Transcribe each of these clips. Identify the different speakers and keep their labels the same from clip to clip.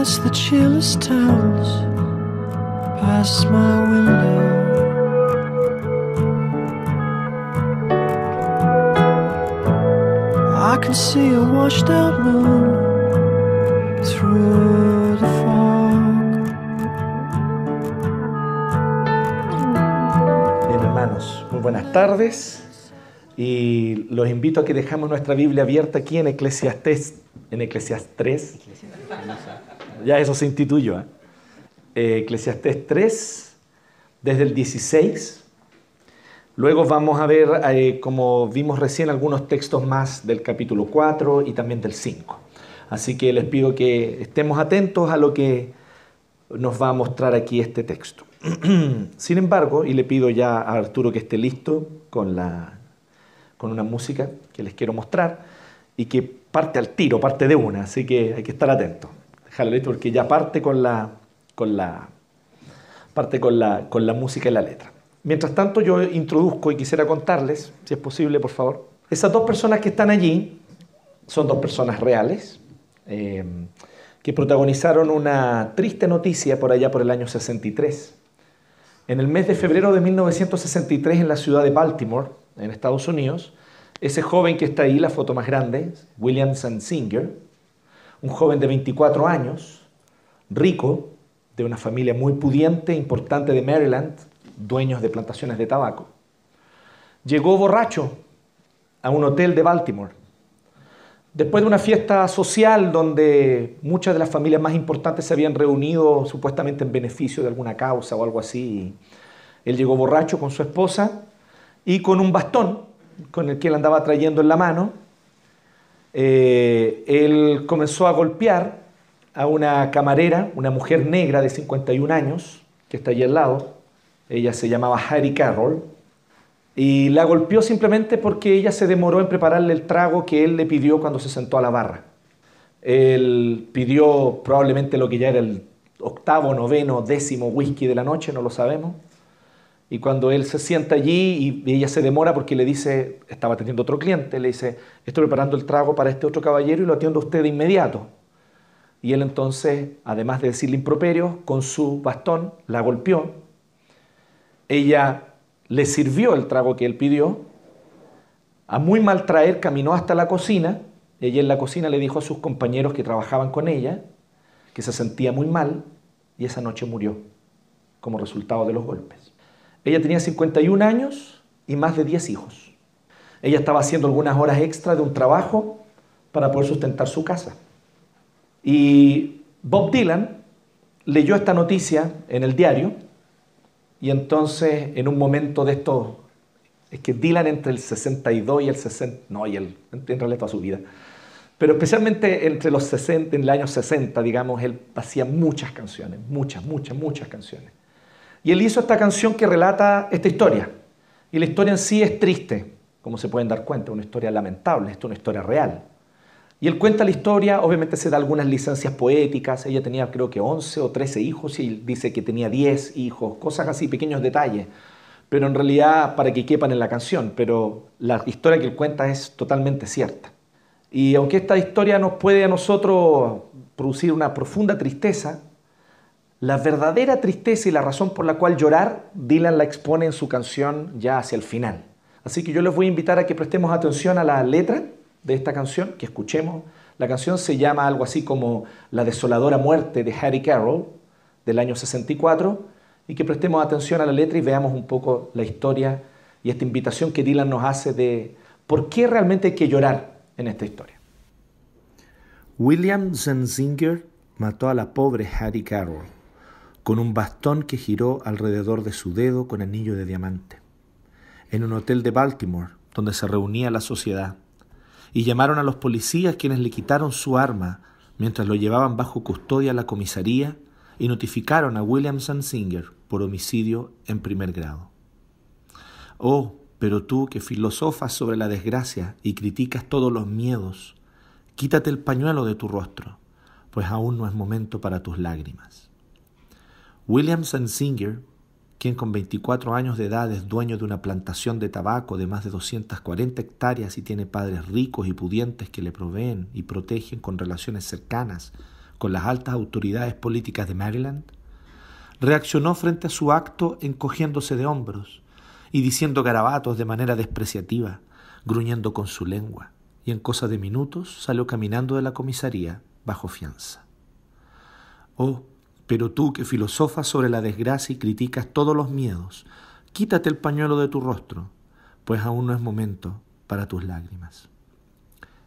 Speaker 1: past the chillest towns, past my window. I can see a washed out moon through the fog.
Speaker 2: Hermanos, muy buenas tardes. Y los invito a que dejamos nuestra Biblia abierta aquí en Eclesiastés, en Eclesiastés 3. Ya eso se instituyó. ¿eh? Eh, Eclesiastés 3, desde el 16. Luego vamos a ver, eh, como vimos recién, algunos textos más del capítulo 4 y también del 5. Así que les pido que estemos atentos a lo que nos va a mostrar aquí este texto. Sin embargo, y le pido ya a Arturo que esté listo con, la, con una música que les quiero mostrar y que parte al tiro, parte de una, así que hay que estar atento. Déjalo listo porque ya parte con la, con la, parte con la, con la música y la letra. Mientras tanto, yo introduzco y quisiera contarles, si es posible, por favor. Esas dos personas que están allí son dos personas reales eh, que protagonizaron una triste noticia por allá por el año 63. En el mes de febrero de 1963 en la ciudad de Baltimore, en Estados Unidos, ese joven que está ahí, la foto más grande, William Singer, un joven de 24 años, rico, de una familia muy pudiente, importante de Maryland, dueños de plantaciones de tabaco, llegó borracho a un hotel de Baltimore. Después de una fiesta social donde muchas de las familias más importantes se habían reunido supuestamente en beneficio de alguna causa o algo así, él llegó borracho con su esposa y con un bastón con el que él andaba trayendo en la mano, eh, él comenzó a golpear a una camarera, una mujer negra de 51 años, que está allí al lado, ella se llamaba Harry Carroll, y la golpeó simplemente porque ella se demoró en prepararle el trago que él le pidió cuando se sentó a la barra. Él pidió probablemente lo que ya era el octavo, noveno, décimo whisky de la noche, no lo sabemos. Y cuando él se sienta allí y ella se demora porque le dice, estaba atendiendo otro cliente, le dice, estoy preparando el trago para este otro caballero y lo atiendo a usted de inmediato. Y él entonces, además de decirle improperio, con su bastón la golpeó. Ella le sirvió el trago que él pidió. A muy mal traer caminó hasta la cocina. Ella en la cocina le dijo a sus compañeros que trabajaban con ella que se sentía muy mal y esa noche murió como resultado de los golpes. Ella tenía 51 años y más de 10 hijos. Ella estaba haciendo algunas horas extra de un trabajo para poder sustentar su casa. Y Bob Dylan leyó esta noticia en el diario y entonces en un momento de esto, es que Dylan entre el 62 y el 60, no, y el, en realidad toda su vida, pero especialmente entre los 60, en el año 60, digamos, él hacía muchas canciones, muchas, muchas, muchas canciones. Y él hizo esta canción que relata esta historia. Y la historia en sí es triste, como se pueden dar cuenta, una historia lamentable, esto es una historia real. Y él cuenta la historia, obviamente se da algunas licencias poéticas, ella tenía creo que 11 o 13 hijos y dice que tenía 10 hijos, cosas así, pequeños detalles, pero en realidad para que quepan en la canción, pero la historia que él cuenta es totalmente cierta. Y aunque esta historia nos puede a nosotros producir una profunda tristeza, la verdadera tristeza y la razón por la cual llorar, Dylan la expone en su canción ya hacia el final. Así que yo les voy a invitar a que prestemos atención a la letra de esta canción, que escuchemos. La canción se llama algo así como La desoladora muerte de Harry Carroll del año 64 y que prestemos atención a la letra y veamos un poco la historia y esta invitación que Dylan nos hace de por qué realmente hay que llorar en esta historia. William Zenzinger mató a la pobre Harry Carroll con un bastón que giró alrededor de su dedo con anillo de diamante, en un hotel de Baltimore donde se reunía la sociedad y llamaron a los policías quienes le quitaron su arma mientras lo llevaban bajo custodia a la comisaría y notificaron a William Singer por homicidio en primer grado. Oh, pero tú que filosofas sobre la desgracia y criticas todos los miedos, quítate el pañuelo de tu rostro, pues aún no es momento para tus lágrimas. William Singer quien con 24 años de edad es dueño de una plantación de tabaco de más de 240 hectáreas y tiene padres ricos y pudientes que le proveen y protegen con relaciones cercanas, con las altas autoridades políticas de Maryland, reaccionó frente a su acto encogiéndose de hombros y diciendo garabatos de manera despreciativa, gruñendo con su lengua, y en cosa de minutos salió caminando de la comisaría bajo fianza. Oh, pero tú que filosofas sobre la desgracia y criticas todos los miedos, quítate el pañuelo de tu rostro, pues aún no es momento para tus lágrimas.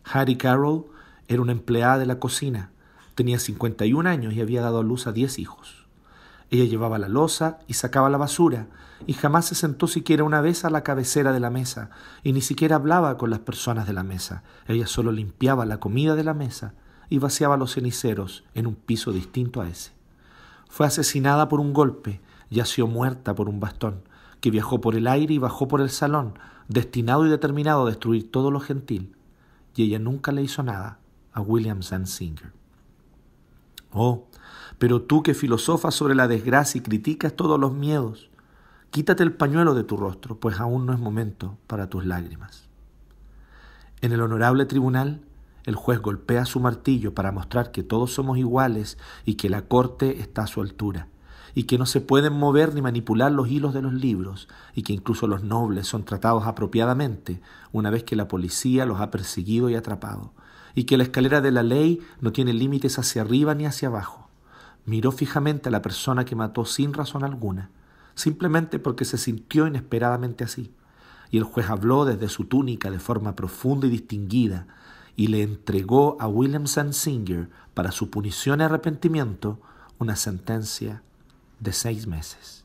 Speaker 2: Harry Carroll era una empleada de la cocina, tenía 51 años y había dado a luz a 10 hijos. Ella llevaba la losa y sacaba la basura, y jamás se sentó siquiera una vez a la cabecera de la mesa, y ni siquiera hablaba con las personas de la mesa. Ella solo limpiaba la comida de la mesa y vaciaba los ceniceros en un piso distinto a ese. Fue asesinada por un golpe, yació muerta por un bastón, que viajó por el aire y bajó por el salón, destinado y determinado a destruir todo lo gentil, y ella nunca le hizo nada a William Singer. Oh, pero tú que filosofas sobre la desgracia y criticas todos los miedos, quítate el pañuelo de tu rostro, pues aún no es momento para tus lágrimas. En el honorable tribunal, el juez golpea su martillo para mostrar que todos somos iguales y que la corte está a su altura, y que no se pueden mover ni manipular los hilos de los libros, y que incluso los nobles son tratados apropiadamente una vez que la policía los ha perseguido y atrapado, y que la escalera de la ley no tiene límites hacia arriba ni hacia abajo. Miró fijamente a la persona que mató sin razón alguna, simplemente porque se sintió inesperadamente así. Y el juez habló desde su túnica de forma profunda y distinguida, y le entregó a William Singer para su punición y arrepentimiento una sentencia de seis meses.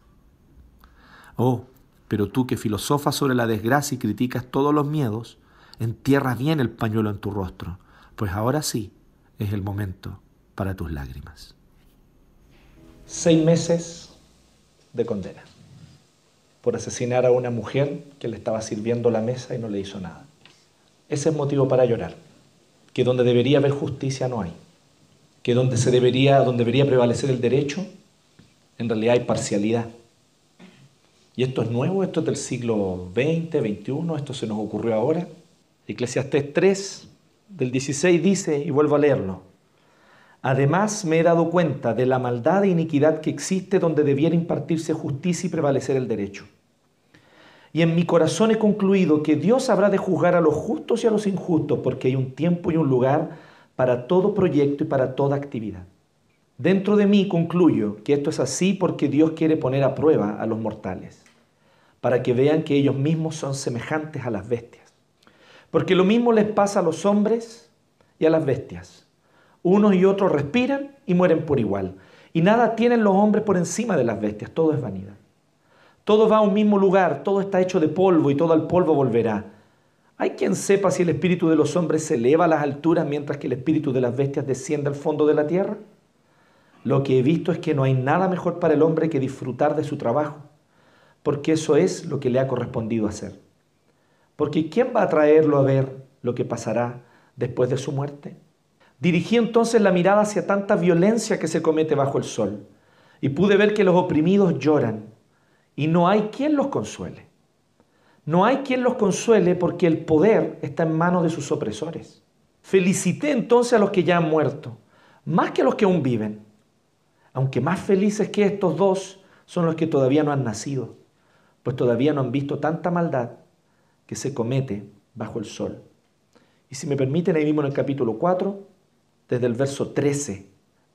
Speaker 2: Oh, pero tú que filosofas sobre la desgracia y criticas todos los miedos, entierra bien el pañuelo en tu rostro, pues ahora sí es el momento para tus lágrimas. Seis meses de condena por asesinar a una mujer que le estaba sirviendo la mesa y no le hizo nada. Ese es motivo para llorar, que donde debería haber justicia no hay, que donde se debería, donde debería prevalecer el derecho, en realidad hay parcialidad. Y esto es nuevo, esto es del siglo XX, XXI, esto se nos ocurrió ahora. Eclesiastés 3, del 16 dice, y vuelvo a leerlo, Además me he dado cuenta de la maldad e iniquidad que existe donde debiera impartirse justicia y prevalecer el derecho. Y en mi corazón he concluido que Dios habrá de juzgar a los justos y a los injustos, porque hay un tiempo y un lugar para todo proyecto y para toda actividad. Dentro de mí concluyo que esto es así porque Dios quiere poner a prueba a los mortales, para que vean que ellos mismos son semejantes a las bestias. Porque lo mismo les pasa a los hombres y a las bestias. Unos y otros respiran y mueren por igual. Y nada tienen los hombres por encima de las bestias, todo es vanidad. Todo va a un mismo lugar, todo está hecho de polvo y todo al polvo volverá. ¿Hay quien sepa si el espíritu de los hombres se eleva a las alturas mientras que el espíritu de las bestias desciende al fondo de la tierra? Lo que he visto es que no hay nada mejor para el hombre que disfrutar de su trabajo, porque eso es lo que le ha correspondido hacer. Porque ¿quién va a traerlo a ver lo que pasará después de su muerte? Dirigí entonces la mirada hacia tanta violencia que se comete bajo el sol y pude ver que los oprimidos lloran y no hay quien los consuele. No hay quien los consuele porque el poder está en manos de sus opresores. Felicité entonces a los que ya han muerto, más que a los que aún viven, aunque más felices que estos dos son los que todavía no han nacido, pues todavía no han visto tanta maldad que se comete bajo el sol. Y si me permiten, ahí mismo en el capítulo 4, desde el verso 13.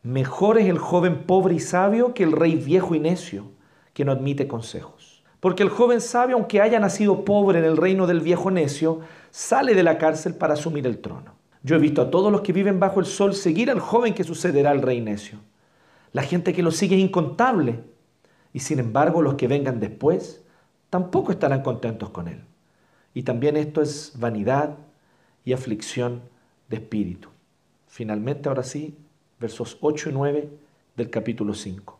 Speaker 2: Mejor es el joven pobre y sabio que el rey viejo y necio, que no admite consejos. Porque el joven sabio, aunque haya nacido pobre en el reino del viejo necio, sale de la cárcel para asumir el trono. Yo he visto a todos los que viven bajo el sol seguir al joven que sucederá al rey necio. La gente que lo sigue es incontable. Y sin embargo, los que vengan después tampoco estarán contentos con él. Y también esto es vanidad y aflicción de espíritu. Finalmente, ahora sí, versos 8 y 9 del capítulo 5.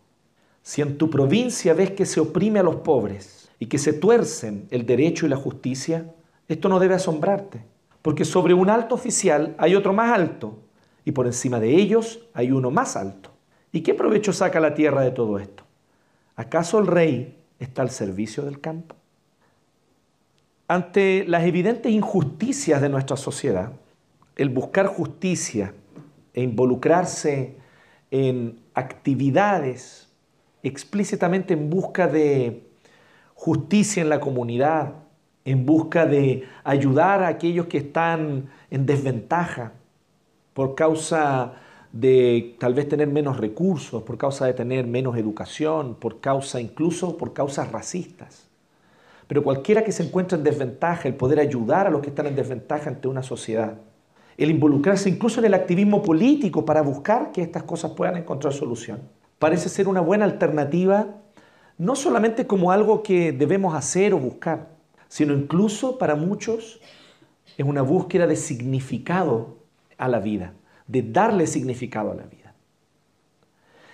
Speaker 2: Si en tu provincia ves que se oprime a los pobres y que se tuercen el derecho y la justicia, esto no debe asombrarte, porque sobre un alto oficial hay otro más alto y por encima de ellos hay uno más alto. ¿Y qué provecho saca la tierra de todo esto? ¿Acaso el rey está al servicio del campo? Ante las evidentes injusticias de nuestra sociedad, el buscar justicia e involucrarse en actividades explícitamente en busca de justicia en la comunidad, en busca de ayudar a aquellos que están en desventaja por causa de tal vez tener menos recursos, por causa de tener menos educación, por causa incluso por causas racistas. Pero cualquiera que se encuentre en desventaja, el poder ayudar a los que están en desventaja ante una sociedad, el involucrarse incluso en el activismo político para buscar que estas cosas puedan encontrar solución, parece ser una buena alternativa, no solamente como algo que debemos hacer o buscar, sino incluso para muchos es una búsqueda de significado a la vida, de darle significado a la vida.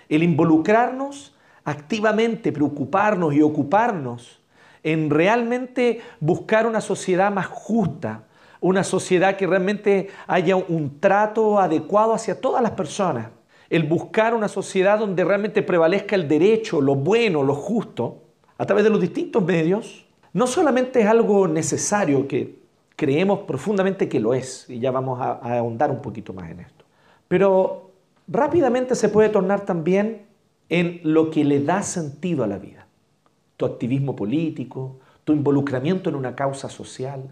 Speaker 2: El involucrarnos activamente, preocuparnos y ocuparnos en realmente buscar una sociedad más justa, una sociedad que realmente haya un trato adecuado hacia todas las personas, el buscar una sociedad donde realmente prevalezca el derecho, lo bueno, lo justo, a través de los distintos medios, no solamente es algo necesario que creemos profundamente que lo es, y ya vamos a, ahondar un poquito más en esto, pero rápidamente se puede tornar también en lo que le da sentido a la vida. Tu activismo político, tu involucramiento en una causa social,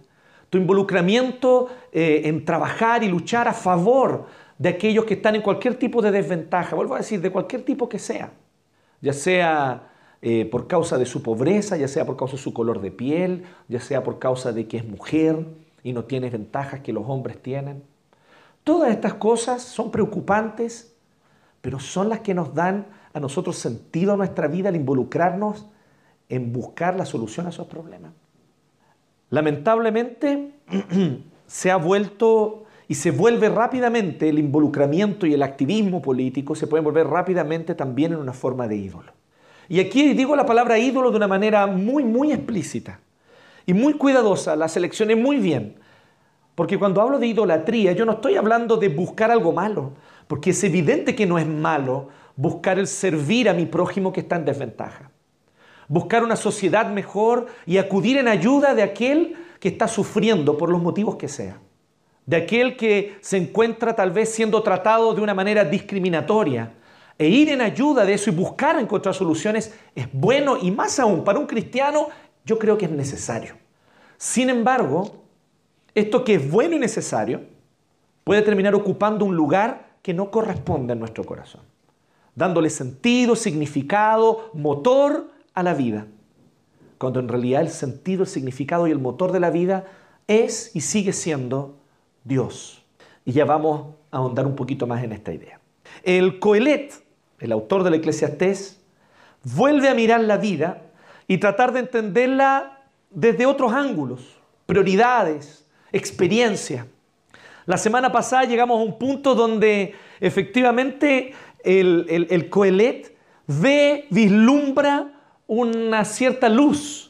Speaker 2: tu involucramiento eh, en trabajar y luchar a favor de aquellos que están en cualquier tipo de desventaja, vuelvo a decir, de cualquier tipo que sea, ya sea eh, por causa de su pobreza, ya sea por causa de su color de piel, ya sea por causa de que es mujer y no tiene ventajas que los hombres tienen. Todas estas cosas son preocupantes, pero son las que nos dan a nosotros sentido a nuestra vida al involucrarnos en buscar la solución a esos problemas. Lamentablemente se ha vuelto y se vuelve rápidamente el involucramiento y el activismo político, se puede volver rápidamente también en una forma de ídolo. Y aquí digo la palabra ídolo de una manera muy, muy explícita y muy cuidadosa, la seleccioné muy bien, porque cuando hablo de idolatría yo no estoy hablando de buscar algo malo, porque es evidente que no es malo buscar el servir a mi prójimo que está en desventaja buscar una sociedad mejor y acudir en ayuda de aquel que está sufriendo por los motivos que sea, de aquel que se encuentra tal vez siendo tratado de una manera discriminatoria. E ir en ayuda de eso y buscar encontrar soluciones es bueno y más aún para un cristiano yo creo que es necesario. Sin embargo, esto que es bueno y necesario puede terminar ocupando un lugar que no corresponde a nuestro corazón, dándole sentido, significado, motor a la vida, cuando en realidad el sentido, el significado y el motor de la vida es y sigue siendo Dios. Y ya vamos a ahondar un poquito más en esta idea. El Coelet, el autor del Eclesiastés, vuelve a mirar la vida y tratar de entenderla desde otros ángulos, prioridades, experiencia. La semana pasada llegamos a un punto donde efectivamente el, el, el Coelet ve, vislumbra una cierta luz.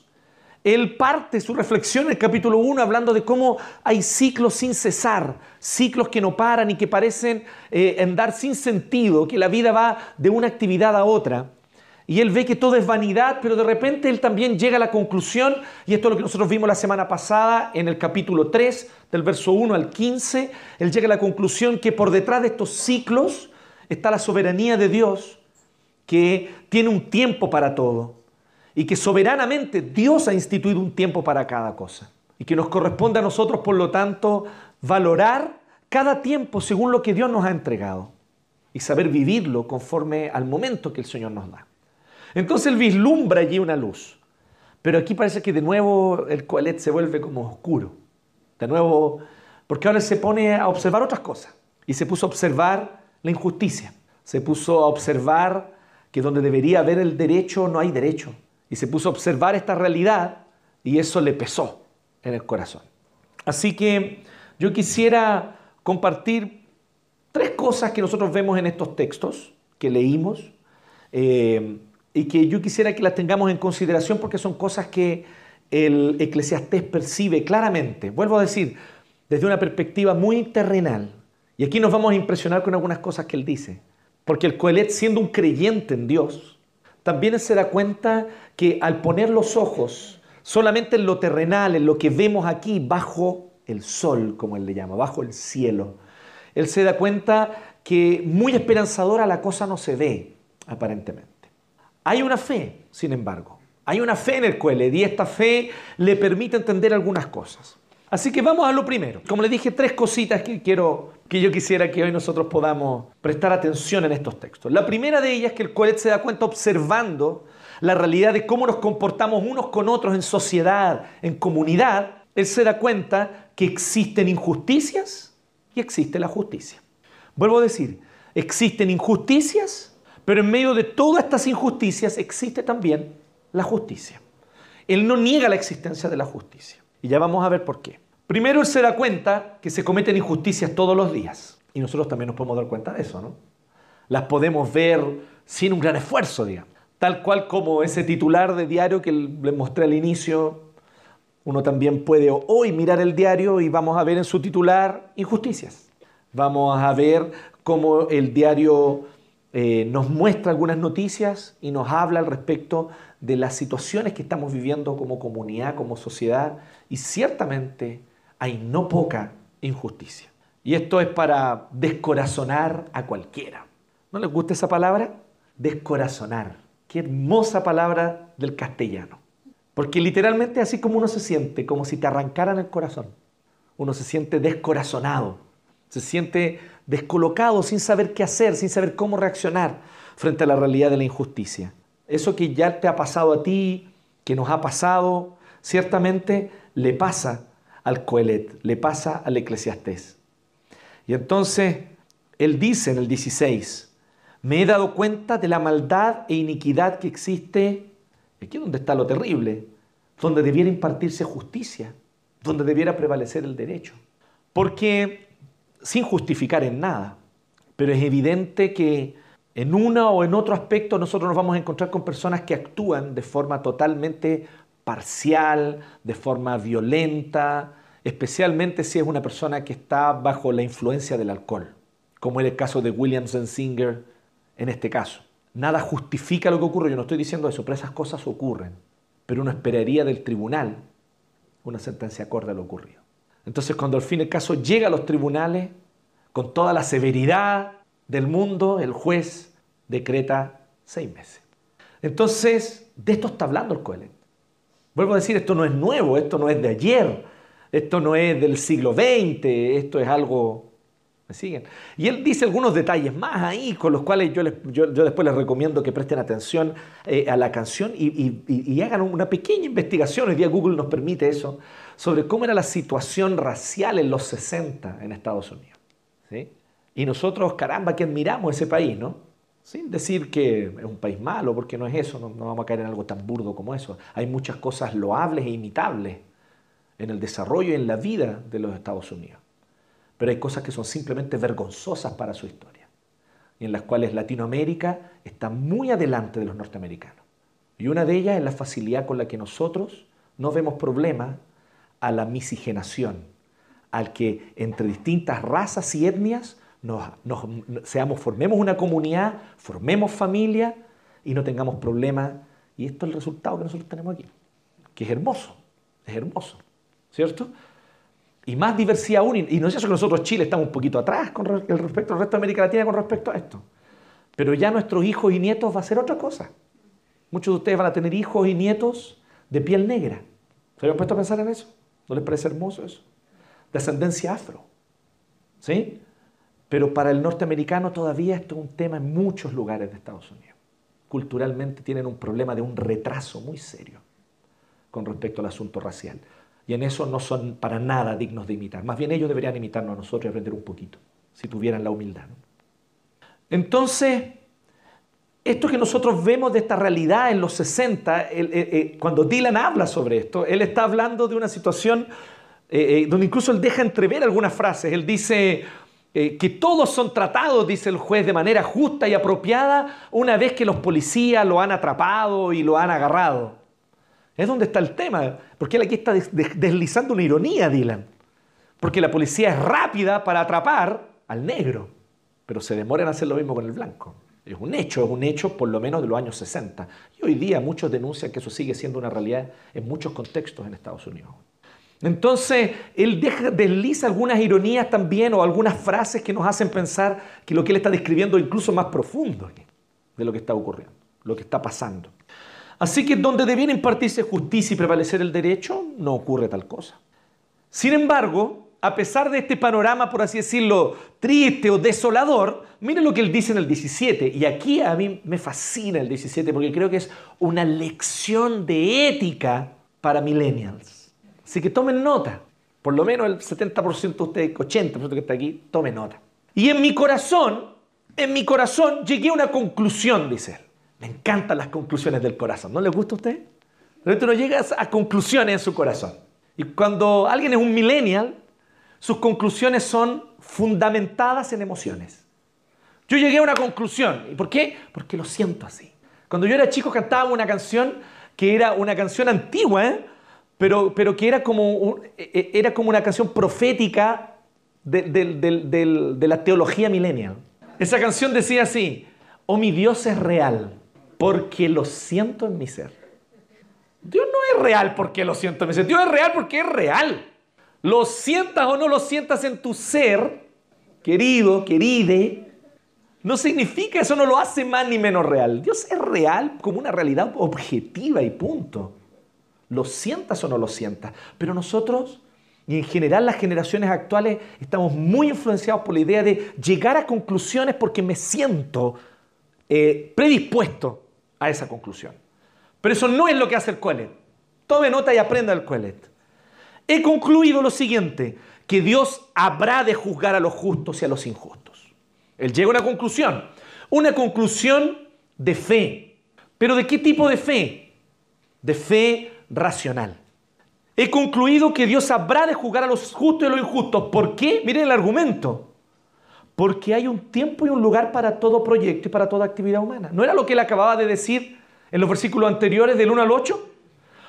Speaker 2: Él parte su reflexión en el capítulo 1 hablando de cómo hay ciclos sin cesar, ciclos que no paran y que parecen eh, andar sin sentido, que la vida va de una actividad a otra. Y él ve que todo es vanidad, pero de repente él también llega a la conclusión, y esto es lo que nosotros vimos la semana pasada en el capítulo 3, del verso 1 al 15, él llega a la conclusión que por detrás de estos ciclos está la soberanía de Dios, que tiene un tiempo para todo y que soberanamente Dios ha instituido un tiempo para cada cosa y que nos corresponde a nosotros, por lo tanto, valorar cada tiempo según lo que Dios nos ha entregado y saber vivirlo conforme al momento que el Señor nos da. Entonces él vislumbra allí una luz, pero aquí parece que de nuevo el coalet se vuelve como oscuro, de nuevo, porque ahora se pone a observar otras cosas y se puso a observar la injusticia, se puso a observar que donde debería haber el derecho no hay derecho, y se puso a observar esta realidad y eso le pesó en el corazón. Así que yo quisiera compartir tres cosas que nosotros vemos en estos textos que leímos eh, y que yo quisiera que las tengamos en consideración porque son cosas que el eclesiastés percibe claramente. Vuelvo a decir, desde una perspectiva muy terrenal. Y aquí nos vamos a impresionar con algunas cosas que él dice. Porque el Coelet, siendo un creyente en Dios, también se da cuenta que al poner los ojos solamente en lo terrenal, en lo que vemos aquí, bajo el sol, como él le llama, bajo el cielo, él se da cuenta que muy esperanzadora la cosa no se ve, aparentemente. Hay una fe, sin embargo. Hay una fe en el Coelet y esta fe le permite entender algunas cosas. Así que vamos a lo primero. Como le dije, tres cositas que quiero que yo quisiera que hoy nosotros podamos prestar atención en estos textos. La primera de ellas es que el Coelet se da cuenta observando la realidad de cómo nos comportamos unos con otros en sociedad, en comunidad. Él se da cuenta que existen injusticias y existe la justicia. Vuelvo a decir, existen injusticias, pero en medio de todas estas injusticias existe también la justicia. Él no niega la existencia de la justicia. Y ya vamos a ver por qué. Primero, él se da cuenta que se cometen injusticias todos los días. Y nosotros también nos podemos dar cuenta de eso, ¿no? Las podemos ver sin un gran esfuerzo, digamos. Tal cual como ese titular de diario que le mostré al inicio, uno también puede hoy mirar el diario y vamos a ver en su titular injusticias. Vamos a ver cómo el diario eh, nos muestra algunas noticias y nos habla al respecto de las situaciones que estamos viviendo como comunidad, como sociedad, y ciertamente hay no poca injusticia. Y esto es para descorazonar a cualquiera. ¿No les gusta esa palabra? Descorazonar. Qué hermosa palabra del castellano. Porque literalmente así como uno se siente, como si te arrancaran el corazón. Uno se siente descorazonado, se siente descolocado, sin saber qué hacer, sin saber cómo reaccionar frente a la realidad de la injusticia. Eso que ya te ha pasado a ti, que nos ha pasado, ciertamente le pasa al Coelet, le pasa al Eclesiastés. Y entonces él dice en el 16, me he dado cuenta de la maldad e iniquidad que existe, aquí es donde está lo terrible, donde debiera impartirse justicia, donde debiera prevalecer el derecho. Porque, sin justificar en nada, pero es evidente que en uno o en otro aspecto nosotros nos vamos a encontrar con personas que actúan de forma totalmente parcial, de forma violenta, especialmente si es una persona que está bajo la influencia del alcohol, como es el caso de William Zensinger en este caso. Nada justifica lo que ocurre, yo no estoy diciendo eso, pero esas cosas ocurren. Pero uno esperaría del tribunal una sentencia acorde a lo ocurrido. Entonces cuando al fin el caso llega a los tribunales, con toda la severidad del mundo, el juez decreta seis meses. Entonces, de esto está hablando el Coelet. Vuelvo a decir, esto no es nuevo, esto no es de ayer, esto no es del siglo XX, esto es algo... ¿Me siguen? Y él dice algunos detalles más ahí, con los cuales yo, yo, después les recomiendo que presten atención eh, a la canción y, y, hagan una pequeña investigación, hoy día Google nos permite eso, sobre cómo era la situación racial en los 60 en Estados Unidos. ¿sí? Y nosotros, caramba, que admiramos ese país, ¿no? Sin decir que es un país malo, porque no es eso, no, vamos a caer en algo tan burdo como eso. Hay muchas cosas loables e imitables en el desarrollo y en la vida de los Estados Unidos. Pero hay cosas que son simplemente vergonzosas para su historia y en las cuales Latinoamérica está muy adelante de los norteamericanos. Y una de ellas es la facilidad con la que nosotros no vemos problema a la miscigenación, al que entre distintas razas y etnias nos, seamos, formemos una comunidad, formemos familia y no tengamos problemas. Y esto es el resultado que nosotros tenemos aquí, que es hermoso, es hermoso, ¿cierto? Y más diversidad aún, y no es eso que nosotros Chile estamos un poquito atrás con respecto al resto de América Latina con respecto a esto. Pero ya nuestros hijos y nietos va a ser otra cosa. Muchos de ustedes van a tener hijos y nietos de piel negra. ¿Se habían puesto a pensar en eso? ¿No les parece hermoso eso? De ascendencia afro. ¿Sí? Pero para el norteamericano todavía esto es un tema en muchos lugares de Estados Unidos. Culturalmente tienen un problema de un retraso muy serio con respecto al asunto racial. Y en eso no son para nada dignos de imitar. Más bien ellos deberían imitarnos a nosotros y aprender un poquito, si tuvieran la humildad. Entonces, esto que nosotros vemos de esta realidad en los 60, cuando Dylan habla sobre esto, él está hablando de una situación eh, eh, donde incluso él deja entrever algunas frases. Él dice, eh, que todos son tratados, dice el juez, de manera justa y apropiada una vez que los policías lo han atrapado y lo han agarrado. Es donde está el tema, porque él aquí está deslizando una ironía, Dylan. Porque la policía es rápida para atrapar al negro, pero se demora en hacer lo mismo con el blanco. Es un hecho, es un hecho por lo menos de los años 60. Y hoy día muchos denuncian que eso sigue siendo una realidad en muchos contextos en Estados Unidos. Entonces, él desliza algunas ironías también o algunas frases que nos hacen pensar que lo que él está describiendo es incluso más profundo de lo que está ocurriendo, lo que está pasando. Así que donde debiera impartirse justicia y prevalecer el derecho, no ocurre tal cosa. Sin embargo, a pesar de este panorama, por así decirlo, triste o desolador, miren lo que él dice en el 17. Y aquí a mí me fascina el 17 porque creo que es una lección de ética para millennials. Así que tomen nota. Por lo menos el 70% de ustedes, 80% que está aquí, tomen nota. Y en mi corazón, en mi corazón llegué a una conclusión, dice él. Me encantan las conclusiones del corazón. ¿No les gusta a usted? Pero no llegas a conclusiones en su corazón. Y cuando alguien es un millennial, sus conclusiones son fundamentadas en emociones. Yo llegué a una conclusión. ¿Y por qué? Porque lo siento así. Cuando yo era chico cantaba una canción que era una canción antigua, ¿eh? pero, pero que era como, e, e, era como una canción profética de, de la teología millennial. Esa canción decía así, oh mi Dios es real, porque lo siento en mi ser. Dios no es real porque lo siento en mi ser, Dios es real porque es real. Lo sientas o no lo sientas en tu ser, querido, queride, no significa eso no lo hace más ni menos real. Dios es real como una realidad objetiva y punto. Lo sientas o no lo sientas. Pero nosotros, y en general las generaciones actuales, estamos muy influenciados por la idea de llegar a conclusiones porque me siento eh, predispuesto a esa conclusión. Pero eso no es lo que hace el Coelet. Tome nota y aprenda el Coelet. He concluido lo siguiente, que Dios habrá de juzgar a los justos y a los injustos. Él llega a una conclusión, una conclusión de fe. ¿Pero de qué tipo de fe? De fe racional. He concluido que Dios habrá de juzgar a los justos y a los injustos. ¿Por qué? Miren el argumento. Porque hay un tiempo y un lugar para todo proyecto y para toda actividad humana. ¿No era lo que él acababa de decir en los versículos anteriores del 1 al 8?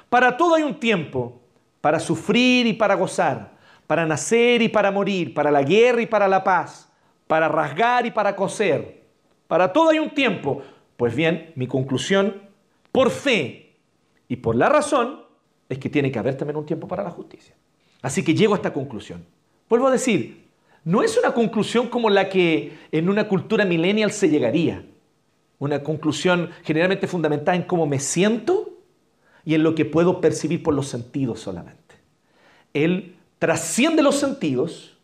Speaker 2: Para todo hay un tiempo para sufrir y para gozar, para nacer y para morir, para la guerra y para la paz, para rasgar y para coser. Para todo hay un tiempo. Pues bien, mi conclusión, por fe y por la razón, es que tiene que haber también un tiempo para la justicia. Así que llego a esta conclusión. Vuelvo a decir, no es una conclusión como la que en una cultura millennial se llegaría. Una conclusión generalmente fundamentada en cómo me siento y en lo que puedo percibir por los sentidos solamente. Él trasciende los sentidos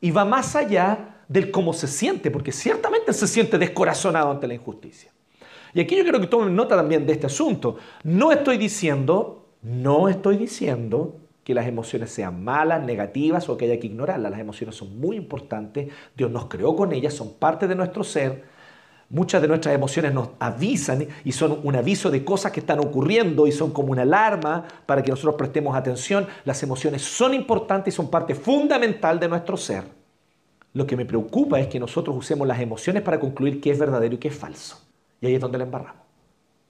Speaker 2: y va más allá del cómo se siente, porque ciertamente se siente descorazonado ante la injusticia. Y aquí yo quiero que tomen nota también de este asunto. No estoy diciendo, no estoy diciendo que las emociones sean malas, negativas o que haya que ignorarlas. Las emociones son muy importantes, Dios nos creó con ellas, son parte de nuestro ser Muchas de nuestras emociones nos avisan y son un aviso de cosas que están ocurriendo y son como una alarma para que nosotros prestemos atención. Las emociones son importantes y son parte fundamental de nuestro ser. Lo que me preocupa es que nosotros usemos las emociones para concluir qué es verdadero y qué es falso. Y ahí es donde le embarramos.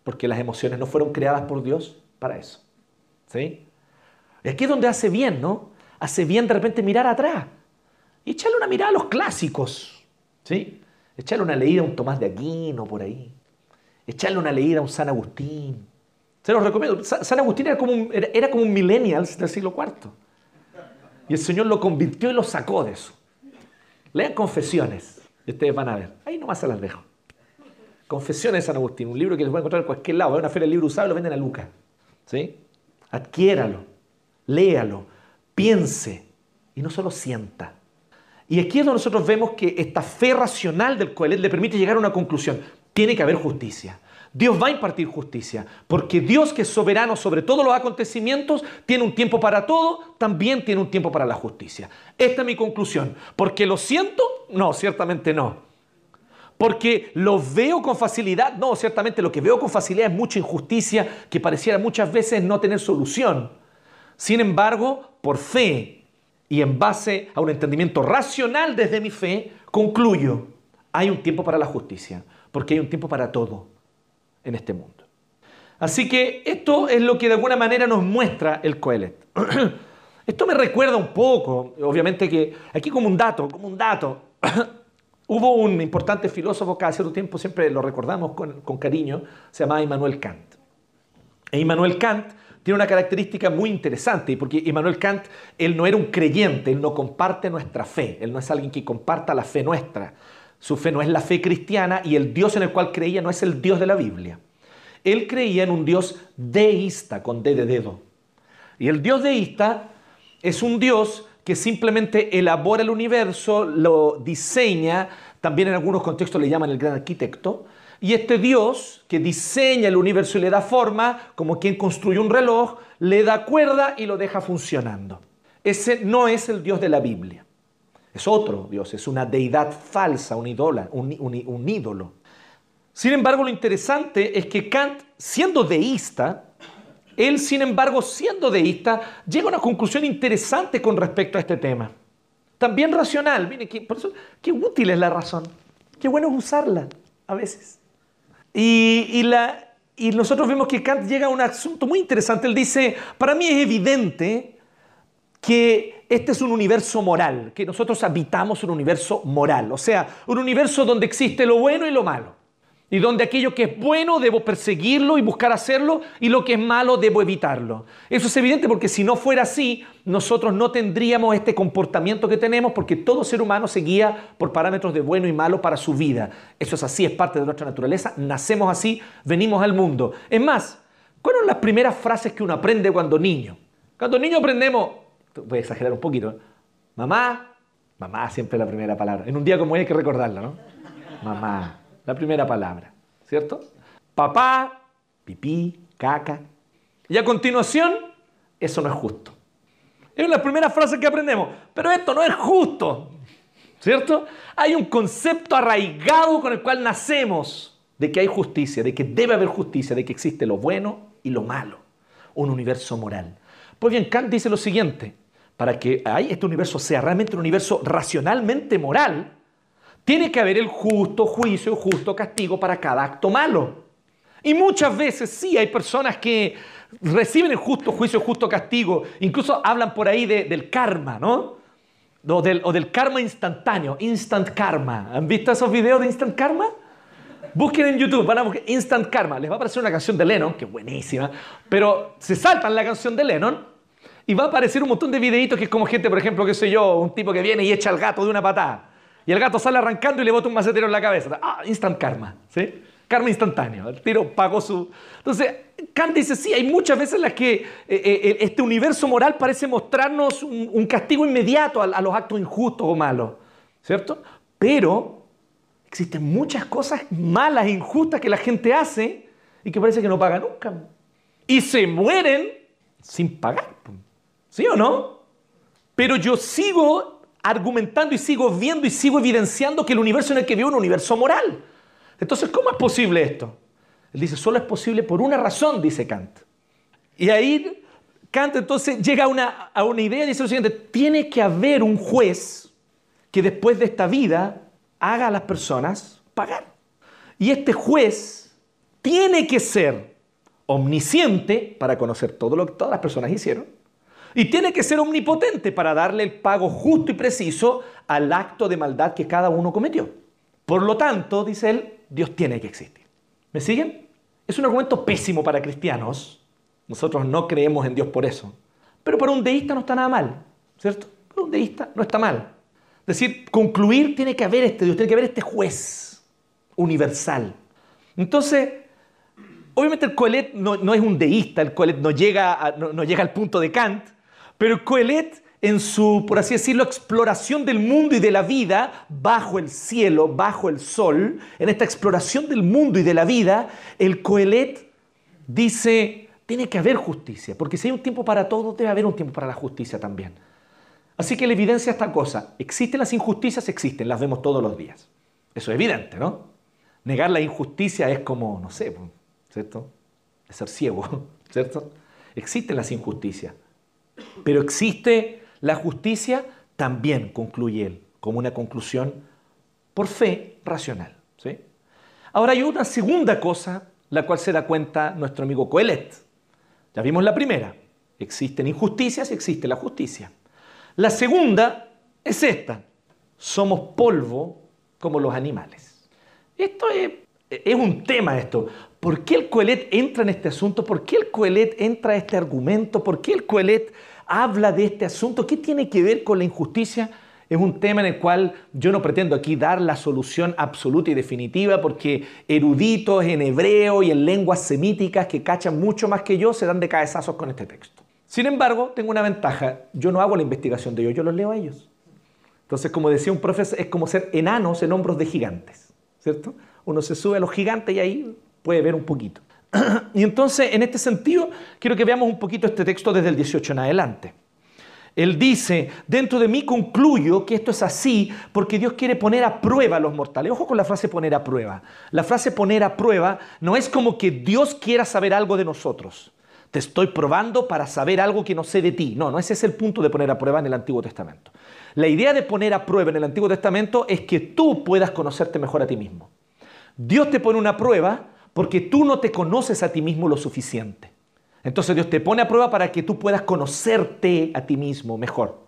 Speaker 2: Porque las emociones no fueron creadas por Dios para eso. ¿Sí? Y aquí es donde hace bien, ¿no? Hace bien de repente mirar atrás y echarle una mirada a los clásicos. ¿Sí? Echarle una leída a un Tomás de Aquino por ahí. Echarle una leída a un San Agustín. Se los recomiendo. San Agustín era como un, era, del siglo IV. Y el Señor lo convirtió y lo sacó de eso. Lean Confesiones. Y ustedes van a ver. Ahí nomás se las dejo. Confesiones de San Agustín. Un libro que les voy a encontrar en cualquier lado. Hay una feria de libro usado y lo venden a Lucas. ¿Sí? Adquiéralo. Léalo. Piense. Y no solo sienta. Y aquí es donde nosotros vemos que esta fe racional del Coelet le permite llegar a una conclusión. Tiene que haber justicia. Dios va a impartir justicia, porque Dios que es soberano sobre todos los acontecimientos, tiene un tiempo para todo, también tiene un tiempo para la justicia. Esta es mi conclusión. ¿Porque lo siento? No, ciertamente no. Porque lo veo con facilidad, no, ciertamente lo que veo con facilidad es mucha injusticia que pareciera muchas veces no tener solución. Sin embargo, por fe y en base a un entendimiento racional desde mi fe, concluyo, hay un tiempo para la justicia, porque hay un tiempo para todo en este mundo. Así que esto es lo que de alguna manera nos muestra el Coelet. Esto me recuerda un poco, obviamente que aquí como un dato, como un dato, hubo un importante filósofo que hace cierto tiempo siempre lo recordamos con, con cariño, se llamaba Immanuel Kant. E Immanuel Kant tiene una característica muy interesante, porque Immanuel Kant, él no era un creyente, él no comparte nuestra fe, él no es alguien que comparta la fe nuestra. Su fe no es la fe cristiana y el Dios en el cual creía no es el Dios de la Biblia. Él creía en un Dios deísta, con D de dedo. Y el Dios deísta es un Dios que simplemente elabora el universo, lo diseña, también en algunos contextos le llaman el gran arquitecto, y este Dios que diseña el universo y le da forma, como quien construye un reloj, le da cuerda y lo deja funcionando. Ese no es el Dios de la Biblia. Es otro Dios, es una deidad falsa, un, un ídolo. Sin embargo, lo interesante es que Kant, siendo deísta, él, sin embargo, siendo deísta, llega a una conclusión interesante con respecto a este tema. También racional. Mire, por eso, qué útil es la razón. Qué bueno es usarla a veces. Y, nosotros vemos que Kant llega a un asunto muy interesante. Él dice, para mí es evidente que este es un universo moral, que nosotros habitamos un universo moral, o sea, un universo donde existe lo bueno y lo malo y donde aquello que es bueno debo perseguirlo y buscar hacerlo y lo que es malo debo evitarlo. Eso es evidente porque si no fuera así, nosotros no tendríamos este comportamiento que tenemos porque todo ser humano se guía por parámetros de bueno y malo para su vida. Eso es así, es parte de nuestra naturaleza, nacemos así, venimos al mundo. Es más, ¿cuáles son las primeras frases que uno aprende cuando niño? Cuando niño aprendemos, voy a exagerar un poquito, ¿eh? mamá, mamá siempre es la primera palabra. En un día como hoy hay que recordarla, ¿no? Mamá la primera palabra, ¿cierto? Papá, pipí, caca. Y a continuación, eso no es justo. Es la primera frase que aprendemos, pero esto no es justo, ¿cierto? Hay un concepto arraigado con el cual nacemos de que hay justicia, de que debe haber justicia, de que existe lo bueno y lo malo, un universo moral. Pues bien, Kant dice lo siguiente, para que este universo sea realmente un universo racionalmente moral, tiene que haber el justo juicio, el justo castigo para cada acto malo. Y muchas veces sí hay personas que reciben el justo juicio, el justo castigo, incluso hablan por ahí del karma, ¿no? O del, karma instantáneo, instant karma. ¿Han visto esos videos de instant karma? Busquen en YouTube, van a buscar instant karma. Les va a aparecer una canción de Lennon, que es buenísima, pero se saltan la canción de Lennon y va a aparecer un montón de videitos que es como gente, por ejemplo, qué sé yo, un tipo que viene y echa al gato de una patada. Y el gato sale arrancando y le bota un macetero en la cabeza. Ah, instant karma, ¿sí? Karma instantáneo. El tiro pagó su... Entonces, Kant dice, sí, hay muchas veces en las que eh, eh, este universo moral parece mostrarnos un, castigo inmediato a, los actos injustos o malos, ¿cierto? Pero existen muchas cosas malas e injustas que la gente hace y que parece que no paga nunca. Y se mueren sin pagar. ¿Sí o no? Pero yo sigo argumentando y sigo viendo y sigo evidenciando que el universo en el que vivo es un universo moral. Entonces, ¿cómo es posible esto? Él dice, solo es posible por una razón, dice Kant. Y ahí Kant entonces llega a una, a una idea y dice lo siguiente, tiene que haber un juez que después de esta vida haga a las personas pagar. Y este juez tiene que ser omnisciente para conocer todo lo que todas las personas hicieron y tiene que ser omnipotente para darle el pago justo y preciso al acto de maldad que cada uno cometió. Por lo tanto, dice él, Dios tiene que existir. ¿Me siguen? Es un argumento pésimo para cristianos. Nosotros no creemos en Dios por eso. Pero para un deísta no está nada mal, ¿cierto? Para un deísta no está mal. Es decir, concluir tiene que haber este Dios, tiene que haber este juez universal. Entonces, obviamente el Coelet no, es un deísta, el Coelet no llega, no llega al punto de Kant, pero Coelet, en su, por así decirlo, exploración del mundo y de la vida, bajo el cielo, bajo el sol, en esta exploración del mundo y de la vida, el Coelet dice, tiene que haber justicia, porque si hay un tiempo para todo, debe haber un tiempo para la justicia también. Así que la evidencia esta cosa, existen las injusticias, existen, las vemos todos los días. Eso es evidente, ¿no? Negar la injusticia es como, no sé, ¿cierto? Es ser ciego, ¿cierto? Existen las injusticias. Pero existe la justicia, también concluye él, como una conclusión por fe racional. ¿sí? Ahora hay una segunda cosa, la cual se da cuenta nuestro amigo Coelet. Ya vimos la primera, existen injusticias y existe la justicia. La segunda es esta, somos polvo como los animales. Esto es, es un tema esto, ¿Por qué el Coelet entra en este asunto? ¿Por qué el Coelet entra a este argumento? ¿Por qué el Coelet habla de este asunto? ¿Qué tiene que ver con la injusticia? Es un tema en el cual yo no pretendo aquí dar la solución absoluta y definitiva porque eruditos en hebreo y en lenguas semíticas que cachan mucho más que yo se dan de cabezazos con este texto. Sin embargo, tengo una ventaja. Yo no hago la investigación de ellos, yo los leo a ellos. Entonces, como decía un profesor, es como ser enanos en hombros de gigantes, ¿cierto? Uno se sube a los gigantes y ahí puede ver un poquito. y entonces, en este sentido, quiero que veamos un poquito este texto desde el 18 en adelante. Él dice, dentro de mí concluyo que esto es así porque Dios quiere poner a prueba a los mortales. Ojo con la frase poner a prueba. La frase poner a prueba no es como que Dios quiera saber algo de nosotros. Te estoy probando para saber algo que no sé de ti. No, no ese es el punto de poner a prueba en el Antiguo Testamento. La idea de poner a prueba en el Antiguo Testamento es que tú puedas conocerte mejor a ti mismo. Dios te pone una prueba porque tú no te conoces a ti mismo lo suficiente. Entonces Dios te pone a prueba para que tú puedas conocerte a ti mismo mejor.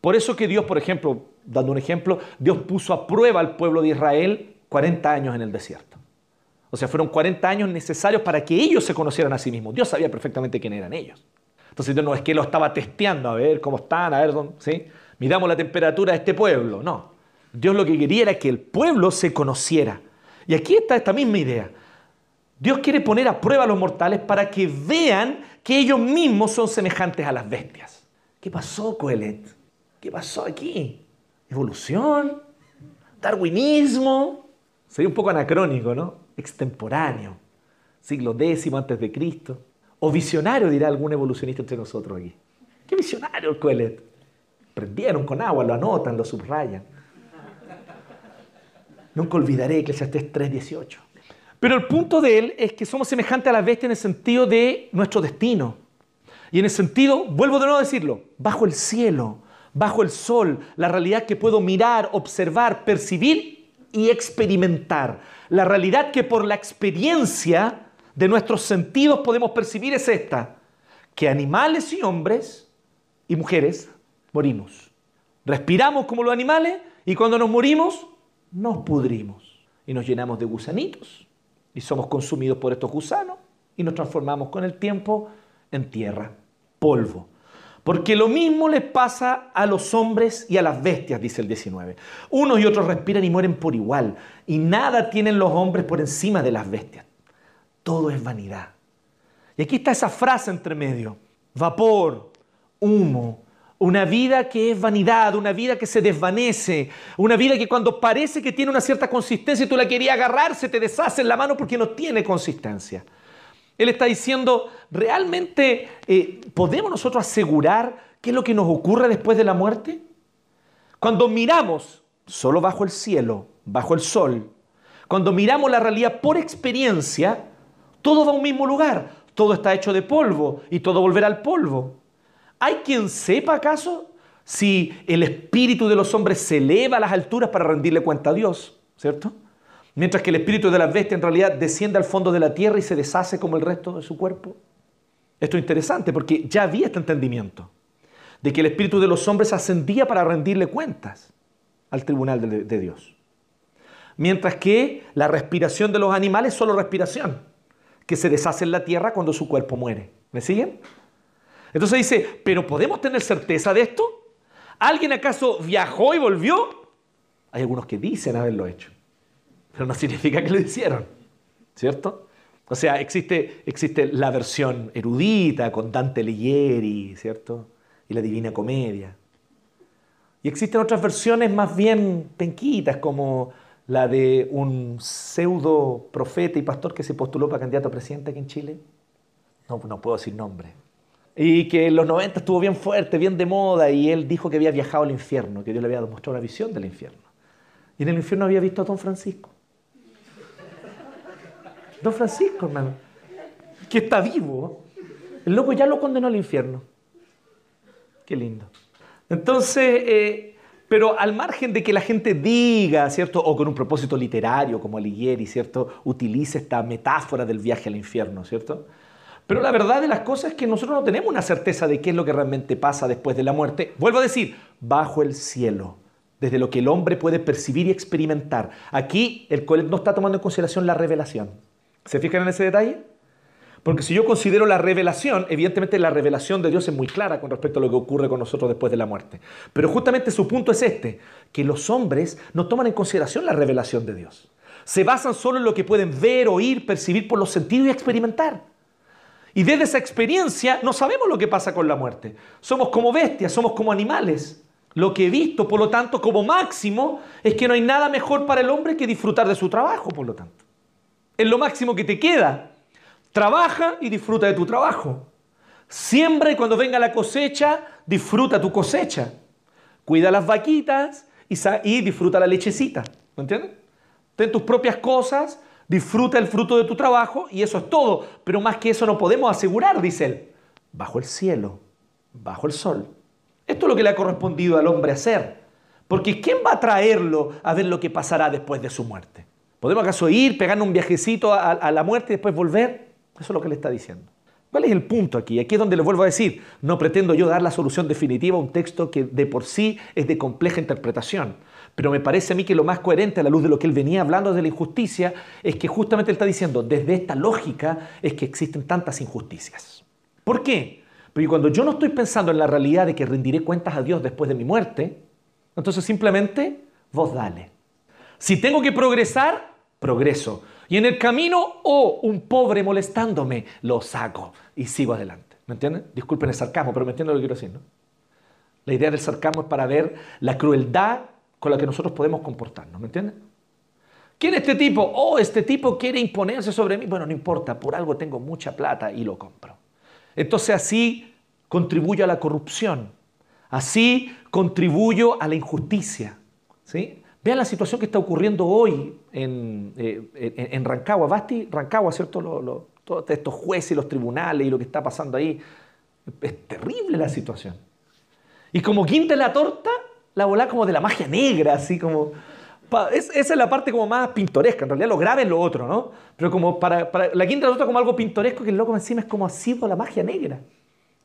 Speaker 2: Por eso que Dios, por ejemplo, dando un ejemplo, Dios puso a prueba al pueblo de Israel 40 años en el desierto. O sea, fueron 40 años necesarios para que ellos se conocieran a sí mismos. Dios sabía perfectamente quién eran ellos. Entonces Dios no es que lo estaba testeando, a ver cómo están, a ver dónde, ¿sí? Miramos la temperatura de este pueblo. No. Dios lo que quería era que el pueblo se conociera. Y aquí está esta misma idea. Dios quiere poner a prueba a los mortales para que vean que ellos mismos son semejantes a las bestias. ¿Qué pasó, Coelet? ¿Qué pasó aquí? ¿Evolución? ¿Darwinismo? Sería un poco anacrónico, ¿no? Extemporáneo. Siglo X antes de Cristo. O visionario, dirá algún evolucionista entre nosotros aquí. ¿Qué visionario el Coelet? Prendieron con agua, lo anotan, lo subrayan. Nunca olvidaré Eclesiastés 3.18. Pero el punto de él es que somos semejantes a las bestias en el sentido de nuestro destino. Y en el sentido, vuelvo de nuevo a decirlo, bajo el cielo, bajo el sol, la realidad que puedo mirar, observar, percibir y experimentar. La realidad que por la experiencia de nuestros sentidos podemos percibir es esta, que animales y hombres y mujeres morimos. Respiramos como los animales y cuando nos morimos nos pudrimos y nos llenamos de gusanitos y somos consumidos por estos gusanos y nos transformamos con el tiempo en tierra, polvo. Porque lo mismo les pasa a los hombres y a las bestias, dice el 19. Unos y otros respiran y mueren por igual, y nada tienen los hombres por encima de las bestias. Todo es vanidad. Y aquí está esa frase entre medio, vapor, humo, una vida que es vanidad, una vida que se desvanece, una vida que cuando parece que tiene una cierta consistencia y tú la querías agarrar, se te deshace en la mano porque no tiene consistencia. Él está diciendo, ¿realmente eh, podemos nosotros asegurar qué es lo que nos ocurre después de la muerte? Cuando miramos solo bajo el cielo, bajo el sol, cuando miramos la realidad por experiencia, todo va a un mismo lugar, todo está hecho de polvo y todo volverá al polvo. ¿Hay quien sepa acaso si el espíritu de los hombres se eleva a las alturas para rendirle cuenta a Dios? ¿Cierto? Mientras que el espíritu de las bestias en realidad desciende al fondo de la tierra y se deshace como el resto de su cuerpo. Esto es interesante porque ya había este entendimiento de que el espíritu de los hombres ascendía para rendirle cuentas al tribunal de, de Dios. Mientras que la respiración de los animales es solo respiración, que se deshace en la tierra cuando su cuerpo muere. ¿Me siguen? Entonces dice, ¿pero podemos tener certeza de esto? ¿Alguien acaso viajó y volvió? Hay algunos que dicen haberlo hecho, pero no significa que lo hicieron, ¿cierto? O sea, existe, existe la versión erudita con Dante Alighieri, ¿cierto? Y la Divina Comedia. Y existen otras versiones más bien penquitas, como la de un pseudo profeta y pastor que se postuló para candidato a presidente aquí en Chile. No, no puedo decir nombre y que en los 90 estuvo bien fuerte, bien de moda, y él dijo que había viajado al infierno, que Dios le había mostrado una visión del infierno. Y en el infierno había visto a Don Francisco. Don Francisco, hermano, que está vivo. El loco ya lo condenó al infierno. Qué lindo. Entonces, eh, pero al margen de que la gente diga, ¿cierto? O con un propósito literario, como Alighieri, ¿cierto? Utilice esta metáfora del viaje al infierno, ¿cierto? Pero la verdad de las cosas es que nosotros no tenemos una certeza de qué es lo que realmente pasa después de la muerte. Vuelvo a decir, bajo el cielo, desde lo que el hombre puede percibir y experimentar. Aquí el Coelet no está tomando en consideración la revelación. ¿Se fijan en ese detalle? Porque si yo considero la revelación, evidentemente la revelación de Dios es muy clara con respecto a lo que ocurre con nosotros después de la muerte. Pero justamente su punto es este, que los hombres no toman en consideración la revelación de Dios. Se basan solo en lo que pueden ver, oír, percibir por los sentidos y experimentar. Y desde esa experiencia no sabemos lo que pasa con la muerte. Somos como bestias, somos como animales. Lo que he visto, por lo tanto, como máximo, es que no hay nada mejor para el hombre que disfrutar de su trabajo, por lo tanto. Es lo máximo que te queda. Trabaja y disfruta de tu trabajo. Siembra cuando venga la cosecha, disfruta tu cosecha. Cuida las vaquitas y, disfruta la lechecita. ¿Me entiendes? Ten tus propias cosas, disfruta el fruto de tu trabajo y eso es todo. Pero más que eso no podemos asegurar, dice él. Bajo el cielo, bajo el sol. Esto es lo que le ha correspondido al hombre hacer. Porque ¿quién va a traerlo a ver lo que pasará después de su muerte? ¿Podemos acaso ir, pegarnos un viajecito a, a la muerte y después volver? Eso es lo que le está diciendo. ¿Cuál es el punto aquí? Aquí es donde le vuelvo a decir, no pretendo yo dar la solución definitiva a un texto que de por sí es de compleja interpretación, pero me parece a mí que lo más coherente a la luz de lo que él venía hablando de la injusticia es que justamente él está diciendo, desde esta lógica es que existen tantas injusticias. ¿Por qué? Porque cuando yo no estoy pensando en la realidad de que rendiré cuentas a Dios después de mi muerte, entonces simplemente vos dale. Si tengo que progresar, progreso. Y en el camino, o un pobre molestándome, lo saco y sigo adelante. ¿Me entienden? Disculpen el sarcasmo, pero me entienden lo que quiero decir, ¿no? La idea del sarcasmo es para ver la crueldad con la que nosotros podemos comportarnos, ¿me entienden? ¿Quién es este tipo? Oh, este tipo quiere imponerse sobre mí. Bueno, no importa, por algo tengo mucha plata y lo compro. Entonces así contribuyo a la corrupción, así contribuyo a la injusticia, ¿sí? Vean la situación que está ocurriendo hoy en, eh, Rancagua. Basti, Rancagua, ¿cierto? todos estos jueces y los tribunales y lo que está pasando ahí. Es terrible la situación. Y como quinta la torta, la bola como de la magia negra, así como... esa es la parte como más pintoresca, en realidad lo grave es lo otro, ¿no? Pero como para, la quinta torta como algo pintoresco que el loco encima es como sido la magia negra,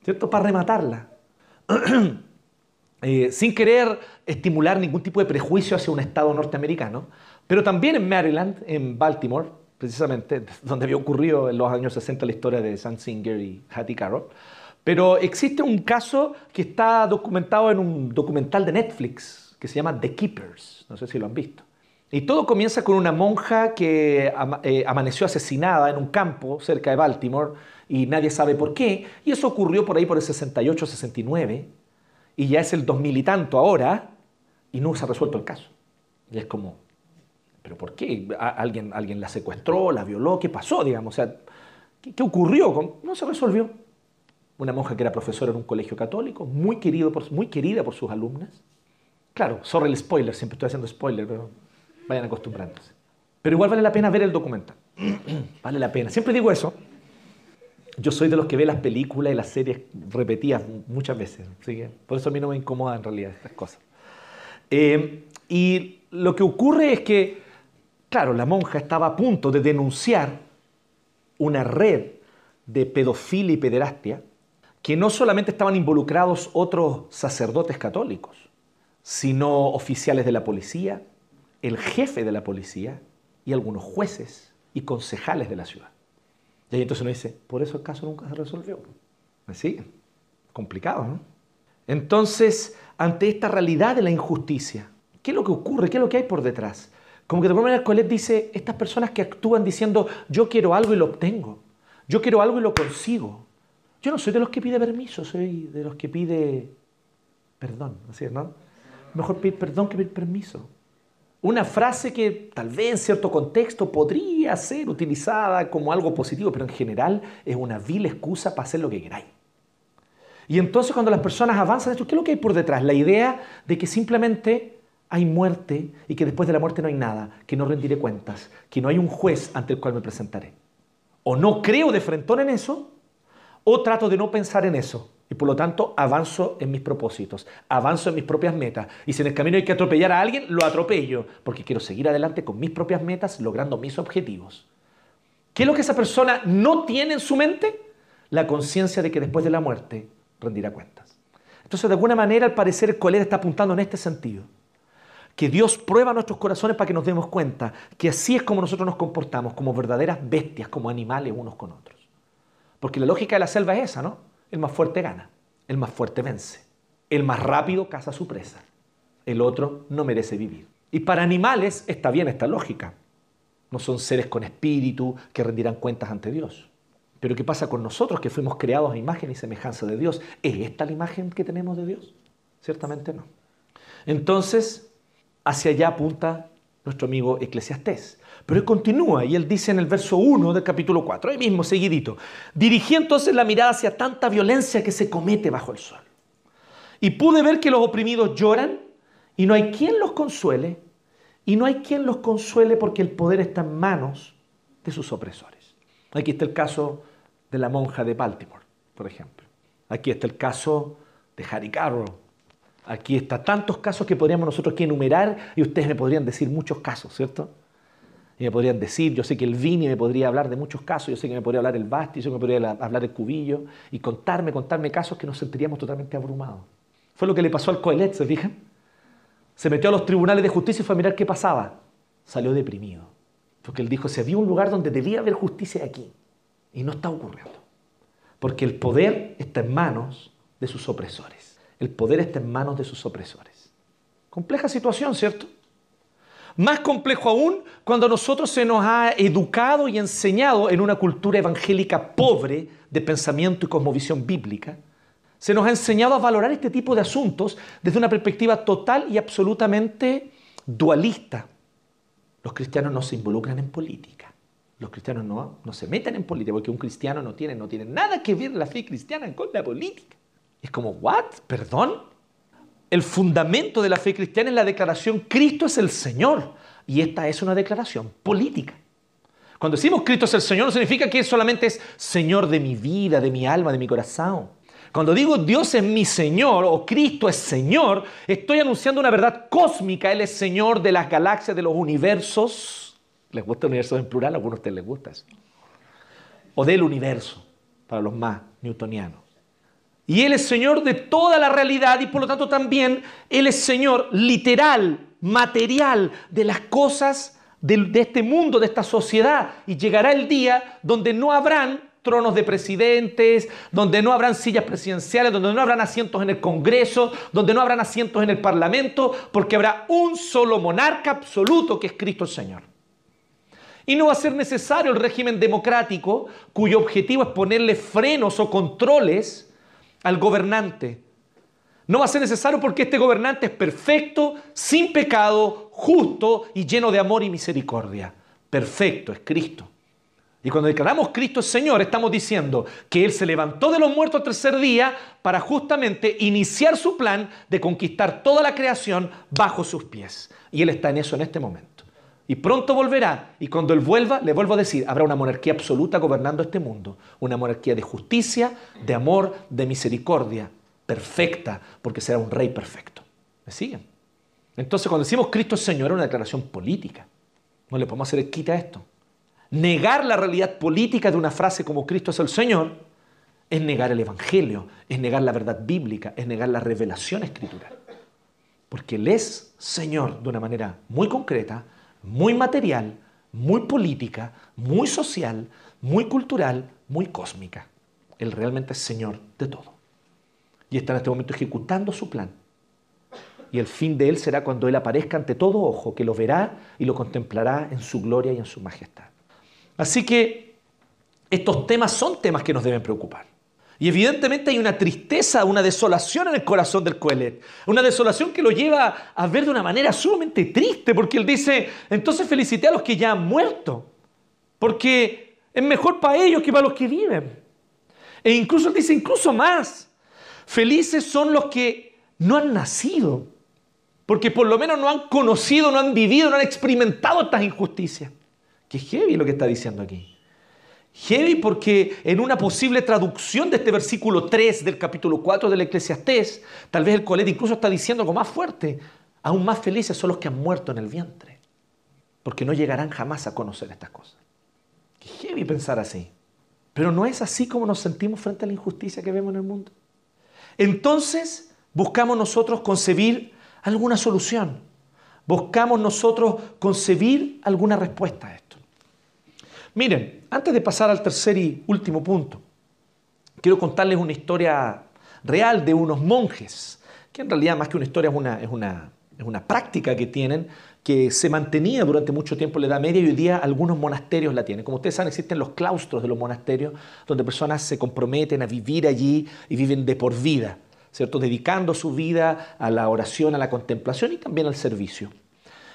Speaker 2: ¿cierto? Para rematarla. Eh, sin querer estimular ningún tipo de prejuicio hacia un Estado norteamericano, pero también en Maryland, en Baltimore, precisamente, donde había ocurrido en los años 60 la historia de Sam Singer y Hattie Carroll. Pero existe un caso que está documentado en un documental de Netflix que se llama The Keepers, no sé si lo han visto. Y todo comienza con una monja que eh, amaneció asesinada en un campo cerca de Baltimore y nadie sabe por qué. Y eso ocurrió por ahí por el 68-69 y ya es el 2000 y tanto ahora y no se ha resuelto el caso. Y es como, ¿pero por qué? ¿Alguien, alguien la secuestró, la violó? ¿Qué pasó, digamos? O sea, ¿qué, ocurrió? No se resolvió. Una monja que era profesora en un colegio católico, muy, querido por, muy querida por sus alumnas. Claro, sorry el spoiler, siempre estoy haciendo spoiler, pero vayan acostumbrándose. Pero igual vale la pena ver el documental. vale la pena. Siempre digo eso, yo soy de los que ve las películas y las series repetidas muchas veces. por eso a mí no me incomoda en realidad estas cosas. Eh, y lo que ocurre es que, claro, la monja estaba a punto de denunciar una red de pedofilia y pederastia que no solamente estaban involucrados otros sacerdotes católicos, sino oficiales de la policía, el jefe de la policía y algunos jueces y concejales de la ciudad. Y ahí entonces uno dice, por eso el caso nunca se resolvió. Así, complicado, ¿no? Entonces, ante esta realidad de la injusticia, ¿qué es lo que ocurre? ¿Qué es lo que hay por detrás? Como que de alguna manera Colette dice, estas personas que actúan diciendo, yo quiero algo y lo obtengo, yo quiero algo y lo consigo. Yo no soy de los que pide permiso, soy de los que pide perdón, así es, ¿no? Mejor pedir perdón que pedir permiso. Una frase que tal vez en cierto contexto podría ser utilizada como algo positivo, pero en general es una vil excusa para hacer lo que queráis. Y entonces cuando las personas avanzan ¿qué es lo que hay por detrás? La idea de que simplemente hay muerte y que después de la muerte no hay nada, que no rendiré cuentas, que no hay un juez ante el cual me presentaré. O no creo de frentón en eso, o trato de no pensar en eso. Y por lo tanto avanzo en mis propósitos, avanzo en mis propias metas. Y si en el camino hay que atropellar a alguien, lo atropello, porque quiero seguir adelante con mis propias metas, logrando mis objetivos. ¿Qué es lo que esa persona no tiene en su mente? La conciencia de que después de la muerte rendirá cuentas. Entonces, de alguna manera, al parecer, Colera está apuntando en este sentido. que Dios prueba nuestros corazones para que nos demos cuenta que así es como nosotros nos comportamos, como verdaderas bestias, como animales unos con otros. Porque la lógica de la selva es esa, ¿no? El más fuerte gana, el más fuerte vence, el más rápido caza su presa, el otro no merece vivir. Y para animales está bien esta lógica. No son seres con espíritu que rendirán cuentas ante Dios. Pero ¿qué pasa con nosotros que fuimos creados a imagen y semejanza de Dios? ¿Es esta la imagen que tenemos de Dios? Ciertamente no. Entonces, hacia allá apunta nuestro amigo Eclesiastés. Pero él continúa y él dice en el verso 1 del capítulo 4, ahí mismo, seguidito, dirigí entonces la mirada hacia tanta violencia que se comete bajo el sol. Y pude ver que los oprimidos lloran y no hay quien los consuele y no hay quien los consuele porque el poder está en manos de sus opresores. Aquí está el caso de la monja de Baltimore, por ejemplo. Aquí está el caso de Harry Carroll. Aquí está tantos casos que podríamos nosotros aquí enumerar y ustedes me podrían decir muchos casos, ¿cierto? Y me podrían decir, yo sé que el Vini me podría hablar de muchos casos, yo sé que me podría hablar el Basti, yo sé que me podría hablar el Cubillo y contarme, contarme casos que nos sentiríamos totalmente abrumados. Fue lo que le pasó al Coelet, ¿se fijan? Se metió a los tribunales de justicia y fue a mirar qué pasaba. Salió deprimido. Porque él dijo, se había un lugar donde debía haber justicia aquí. Y no está ocurriendo. Porque el poder está en manos de sus opresores. El poder está en manos de sus opresores. Compleja situación, ¿cierto? Más complejo aún cuando a nosotros se nos ha educado y enseñado en una cultura evangélica pobre de pensamiento y cosmovisión bíblica. Se nos ha enseñado a valorar este tipo de asuntos desde una perspectiva total y absolutamente dualista. Los cristianos no se involucran en política. Los cristianos no, se meten en política porque un cristiano no tiene, no tiene nada que ver la fe cristiana con la política. Es como, ¿what? ¿Perdón? El fundamento de la fe cristiana es la declaración Cristo es el Señor. Y esta es una declaración política. Cuando decimos Cristo es el Señor no significa que solamente es Señor de mi vida, de mi alma, de mi corazón. Cuando digo Dios es mi Señor o Cristo es Señor, estoy anunciando una verdad cósmica. Él es Señor de las galaxias, de los universos ¿Les gusta el universo en plural? A algunos de ustedes les gusta eso. O del universo, para los más newtonianos. Y Él es Señor de toda la realidad y por lo tanto también Él es Señor literal, material de las cosas de, de este mundo, de esta sociedad. Y llegará el día donde no habrán tronos de presidentes, donde no habrán sillas presidenciales, donde no habrán asientos en el Congreso, donde no habrán asientos en el Parlamento, porque habrá un solo monarca absoluto que es Cristo el Señor. Y no va a ser necesario el régimen democrático cuyo objetivo es ponerle frenos o controles al gobernante. No va a ser necesario porque este gobernante es perfecto, sin pecado, justo y lleno de amor y misericordia. Perfecto, es Cristo. Y cuando declaramos Cristo es Señor, estamos diciendo que Él se levantó de los muertos al tercer día para justamente iniciar su plan de conquistar toda la creación bajo sus pies. Y Él está en eso en este momento. Y pronto volverá. Y cuando Él vuelva, le vuelvo a decir, habrá una monarquía absoluta gobernando este mundo. Una monarquía de justicia, de amor, de misericordia. Perfecta, porque será un rey perfecto. ¿Me siguen? Entonces, cuando decimos Cristo es Señor, es una declaración política. No le podemos hacer quita esto. Negar la realidad política de una frase como Cristo es el Señor es negar el Evangelio, es negar la verdad bíblica, es negar la revelación escritural. Porque Él es Señor de una manera muy concreta, muy material, muy política, muy social, muy cultural, muy cósmica. Él realmente es Señor de todo. Y está en este momento ejecutando su plan. Y el fin de Él será cuando Él aparezca ante todo ojo, que lo verá y lo contemplará en su gloria y en su majestad. Así que estos temas son temas que nos deben preocupar. Y evidentemente hay una tristeza, una desolación en el corazón del Coelet. Una desolación que lo lleva a ver de una manera sumamente triste, porque él dice, entonces felicité a los que ya han muerto, porque es mejor para ellos que para los que viven. E incluso él dice, incluso más, felices son los que no han nacido, porque por lo menos no han conocido, no han vivido, no han experimentado estas injusticias. Qué heavy lo que está diciendo aquí. Heavy porque en una posible traducción de este versículo 3 del capítulo 4 del Eclesiastés, tal vez el colete incluso está diciendo algo más fuerte, aún más felices son los que han muerto en el vientre, porque no llegarán jamás a conocer estas cosas. Qué heavy pensar así. Pero no es así como nos sentimos frente a la injusticia que vemos en el mundo. Entonces buscamos nosotros concebir alguna solución. buscamos nosotros concebir alguna respuesta a. Miren, antes de pasar al tercer y último punto, quiero contarles una historia real de unos monjes, que en realidad más que una historia es una, es una, es una práctica que tienen, que se mantenía durante mucho tiempo en la Edad Media y hoy día algunos monasterios la tienen. Como ustedes saben, existen los claustros de los monasterios, donde personas se comprometen a vivir allí y viven de por vida, ¿cierto? Dedicando su vida a la oración, a la contemplación y también al servicio.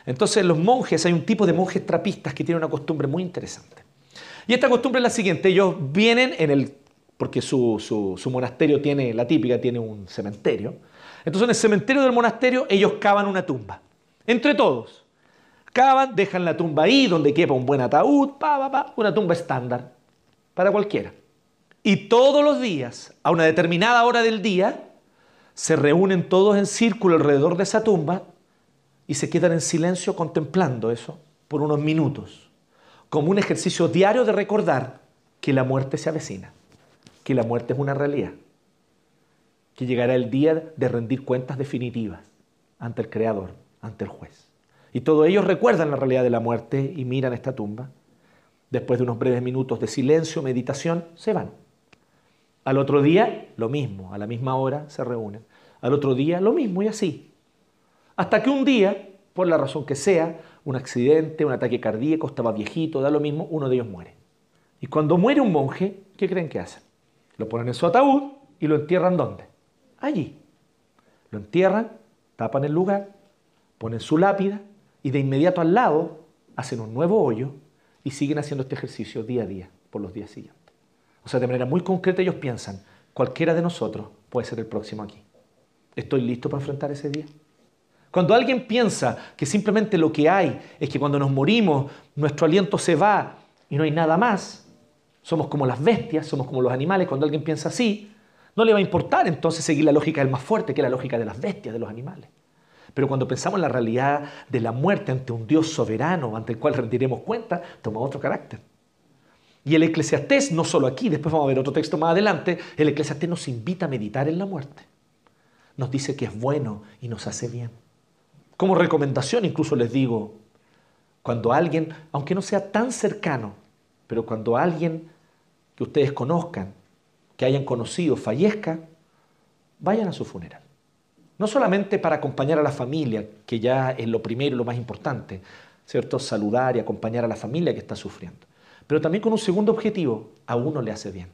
Speaker 2: Entonces, los monjes, hay un tipo de monjes trapistas que tienen una costumbre muy interesante. Y esta costumbre es la siguiente, ellos vienen en el, porque su, su monasterio tiene, la típica, tiene un cementerio. Entonces, en el cementerio del monasterio, ellos cavan una tumba, entre todos. Cavan, dejan la tumba ahí, donde quepa un buen ataúd, pa, pa, pa, una tumba estándar, para cualquiera. Y todos los días, a una determinada hora del día, se reúnen todos en círculo alrededor de esa tumba y se quedan en silencio contemplando eso por unos minutos, como un ejercicio diario de recordar que la muerte se avecina, que la muerte es una realidad, que llegará el día de rendir cuentas definitivas ante el Creador, ante el juez. Y todos ellos recuerdan la realidad de la muerte y miran esta tumba. Después de unos breves minutos de silencio, meditación, se van. Al otro día, lo mismo, a la misma hora se reúnen. Al otro día, lo mismo y así. Hasta que un día, por la razón que sea, un accidente, un ataque cardíaco, estaba viejito, da lo mismo, uno de ellos muere. Y cuando muere un monje, ¿qué creen que hacen? Lo ponen en su ataúd y lo entierran ¿dónde? Allí. Lo entierran, tapan el lugar, ponen su lápida y de inmediato al lado hacen un nuevo hoyo y siguen haciendo este ejercicio día a día por los días siguientes. O sea, de manera muy concreta ellos piensan, cualquiera de nosotros puede ser el próximo aquí. ¿Estoy listo para enfrentar ese día? Cuando alguien piensa que simplemente lo que hay es que cuando nos morimos nuestro aliento se va y no hay nada más, somos como las bestias, somos como los animales, cuando alguien piensa así, no le va a importar entonces seguir la lógica del más fuerte, que es la lógica de las bestias, de los animales. Pero cuando pensamos en la realidad de la muerte ante un Dios soberano, ante el cual rendiremos cuenta, toma otro carácter. Y el eclesiastés, no solo aquí, después vamos a ver otro texto más adelante, el eclesiastés nos invita a meditar en la muerte. Nos dice que es bueno y nos hace bien. Como recomendación incluso les digo, cuando alguien, aunque no sea tan cercano, pero cuando alguien que ustedes conozcan, que hayan conocido, fallezca, vayan a su funeral. No solamente para acompañar a la familia, que ya es lo primero y lo más importante, ¿cierto? Saludar y acompañar a la familia que está sufriendo. Pero también con un segundo objetivo, a uno le hace bien.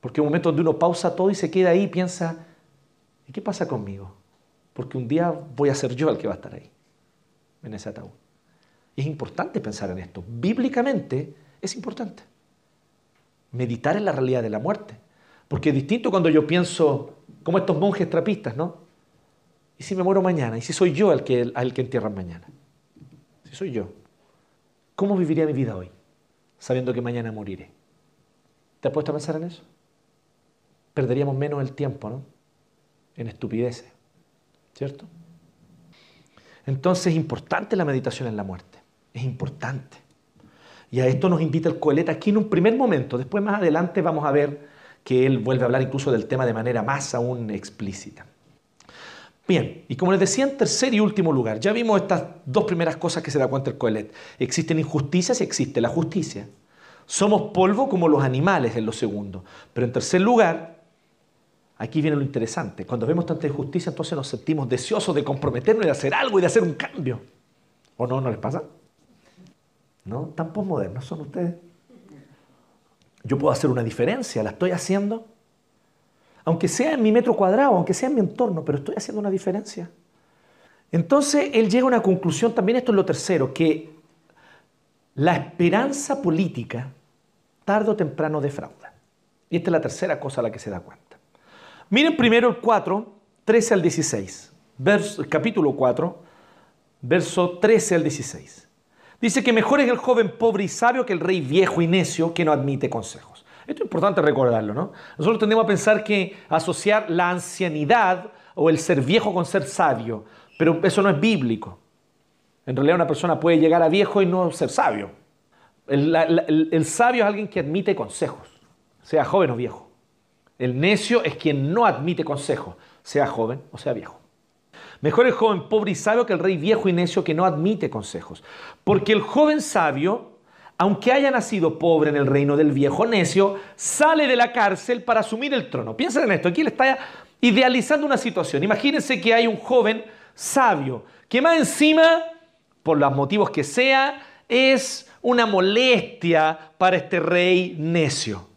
Speaker 2: Porque un momento donde uno pausa todo y se queda ahí y piensa, ¿y qué pasa conmigo? Porque un día voy a ser yo el que va a estar ahí, en ese ataúd. Y es importante pensar en esto. Bíblicamente es importante. Meditar en la realidad de la muerte. Porque es distinto cuando yo pienso, como estos monjes trapistas, ¿no? ¿Y si me muero mañana? ¿Y si soy yo el que, el que entierran mañana? Si soy yo, ¿cómo viviría mi vida hoy? Sabiendo que mañana moriré. ¿Te has puesto a pensar en eso? Perderíamos menos el tiempo, ¿no? En estupideces, ¿cierto? Entonces es importante la meditación en la muerte. Es importante. Y a esto nos invita el Coeleta aquí en un primer momento. Después más adelante vamos a ver que él vuelve a hablar incluso del tema de manera más aún explícita. Bien, y como les decía en tercer y último lugar, ya vimos estas dos primeras cosas que se da cuenta el Coelet. Existen injusticias y existe la justicia. Somos polvo como los animales en lo segundo. Pero en tercer lugar, aquí viene lo interesante. Cuando vemos tanta injusticia, entonces nos sentimos deseosos de comprometernos y de hacer algo y de hacer un cambio. ¿O no? ¿No les pasa? ¿No? Tan posmodernos son ustedes. Yo puedo hacer una diferencia, la estoy haciendo aunque sea en mi metro cuadrado, aunque sea en mi entorno, pero estoy haciendo una diferencia. Entonces él llega a una conclusión, también esto es lo tercero, que la esperanza política tarde o temprano defrauda. Y esta es la tercera cosa a la que se da cuenta. Miren primero el 4, 13 al 16, capítulo 4, verso 13 al 16. Dice que mejor es el joven pobre y sabio que el rey viejo y necio que no admite consejos. Esto es importante recordarlo, ¿no? Nosotros tendemos a pensar que asociar la ancianidad o el ser viejo con ser sabio, pero eso no es bíblico. En realidad una persona puede llegar a viejo y no ser sabio. El, el sabio es alguien que admite consejos, sea joven o viejo. El necio es quien no admite consejos, sea joven o sea viejo. Mejor el joven pobre y sabio que el rey viejo y necio que no admite consejos. Porque el joven sabio, aunque haya nacido pobre en el reino del viejo necio, sale de la cárcel para asumir el trono. Piensen en esto, aquí le está idealizando una situación. Imagínense que hay un joven sabio que más encima, por los motivos que sea, es una molestia para este rey necio.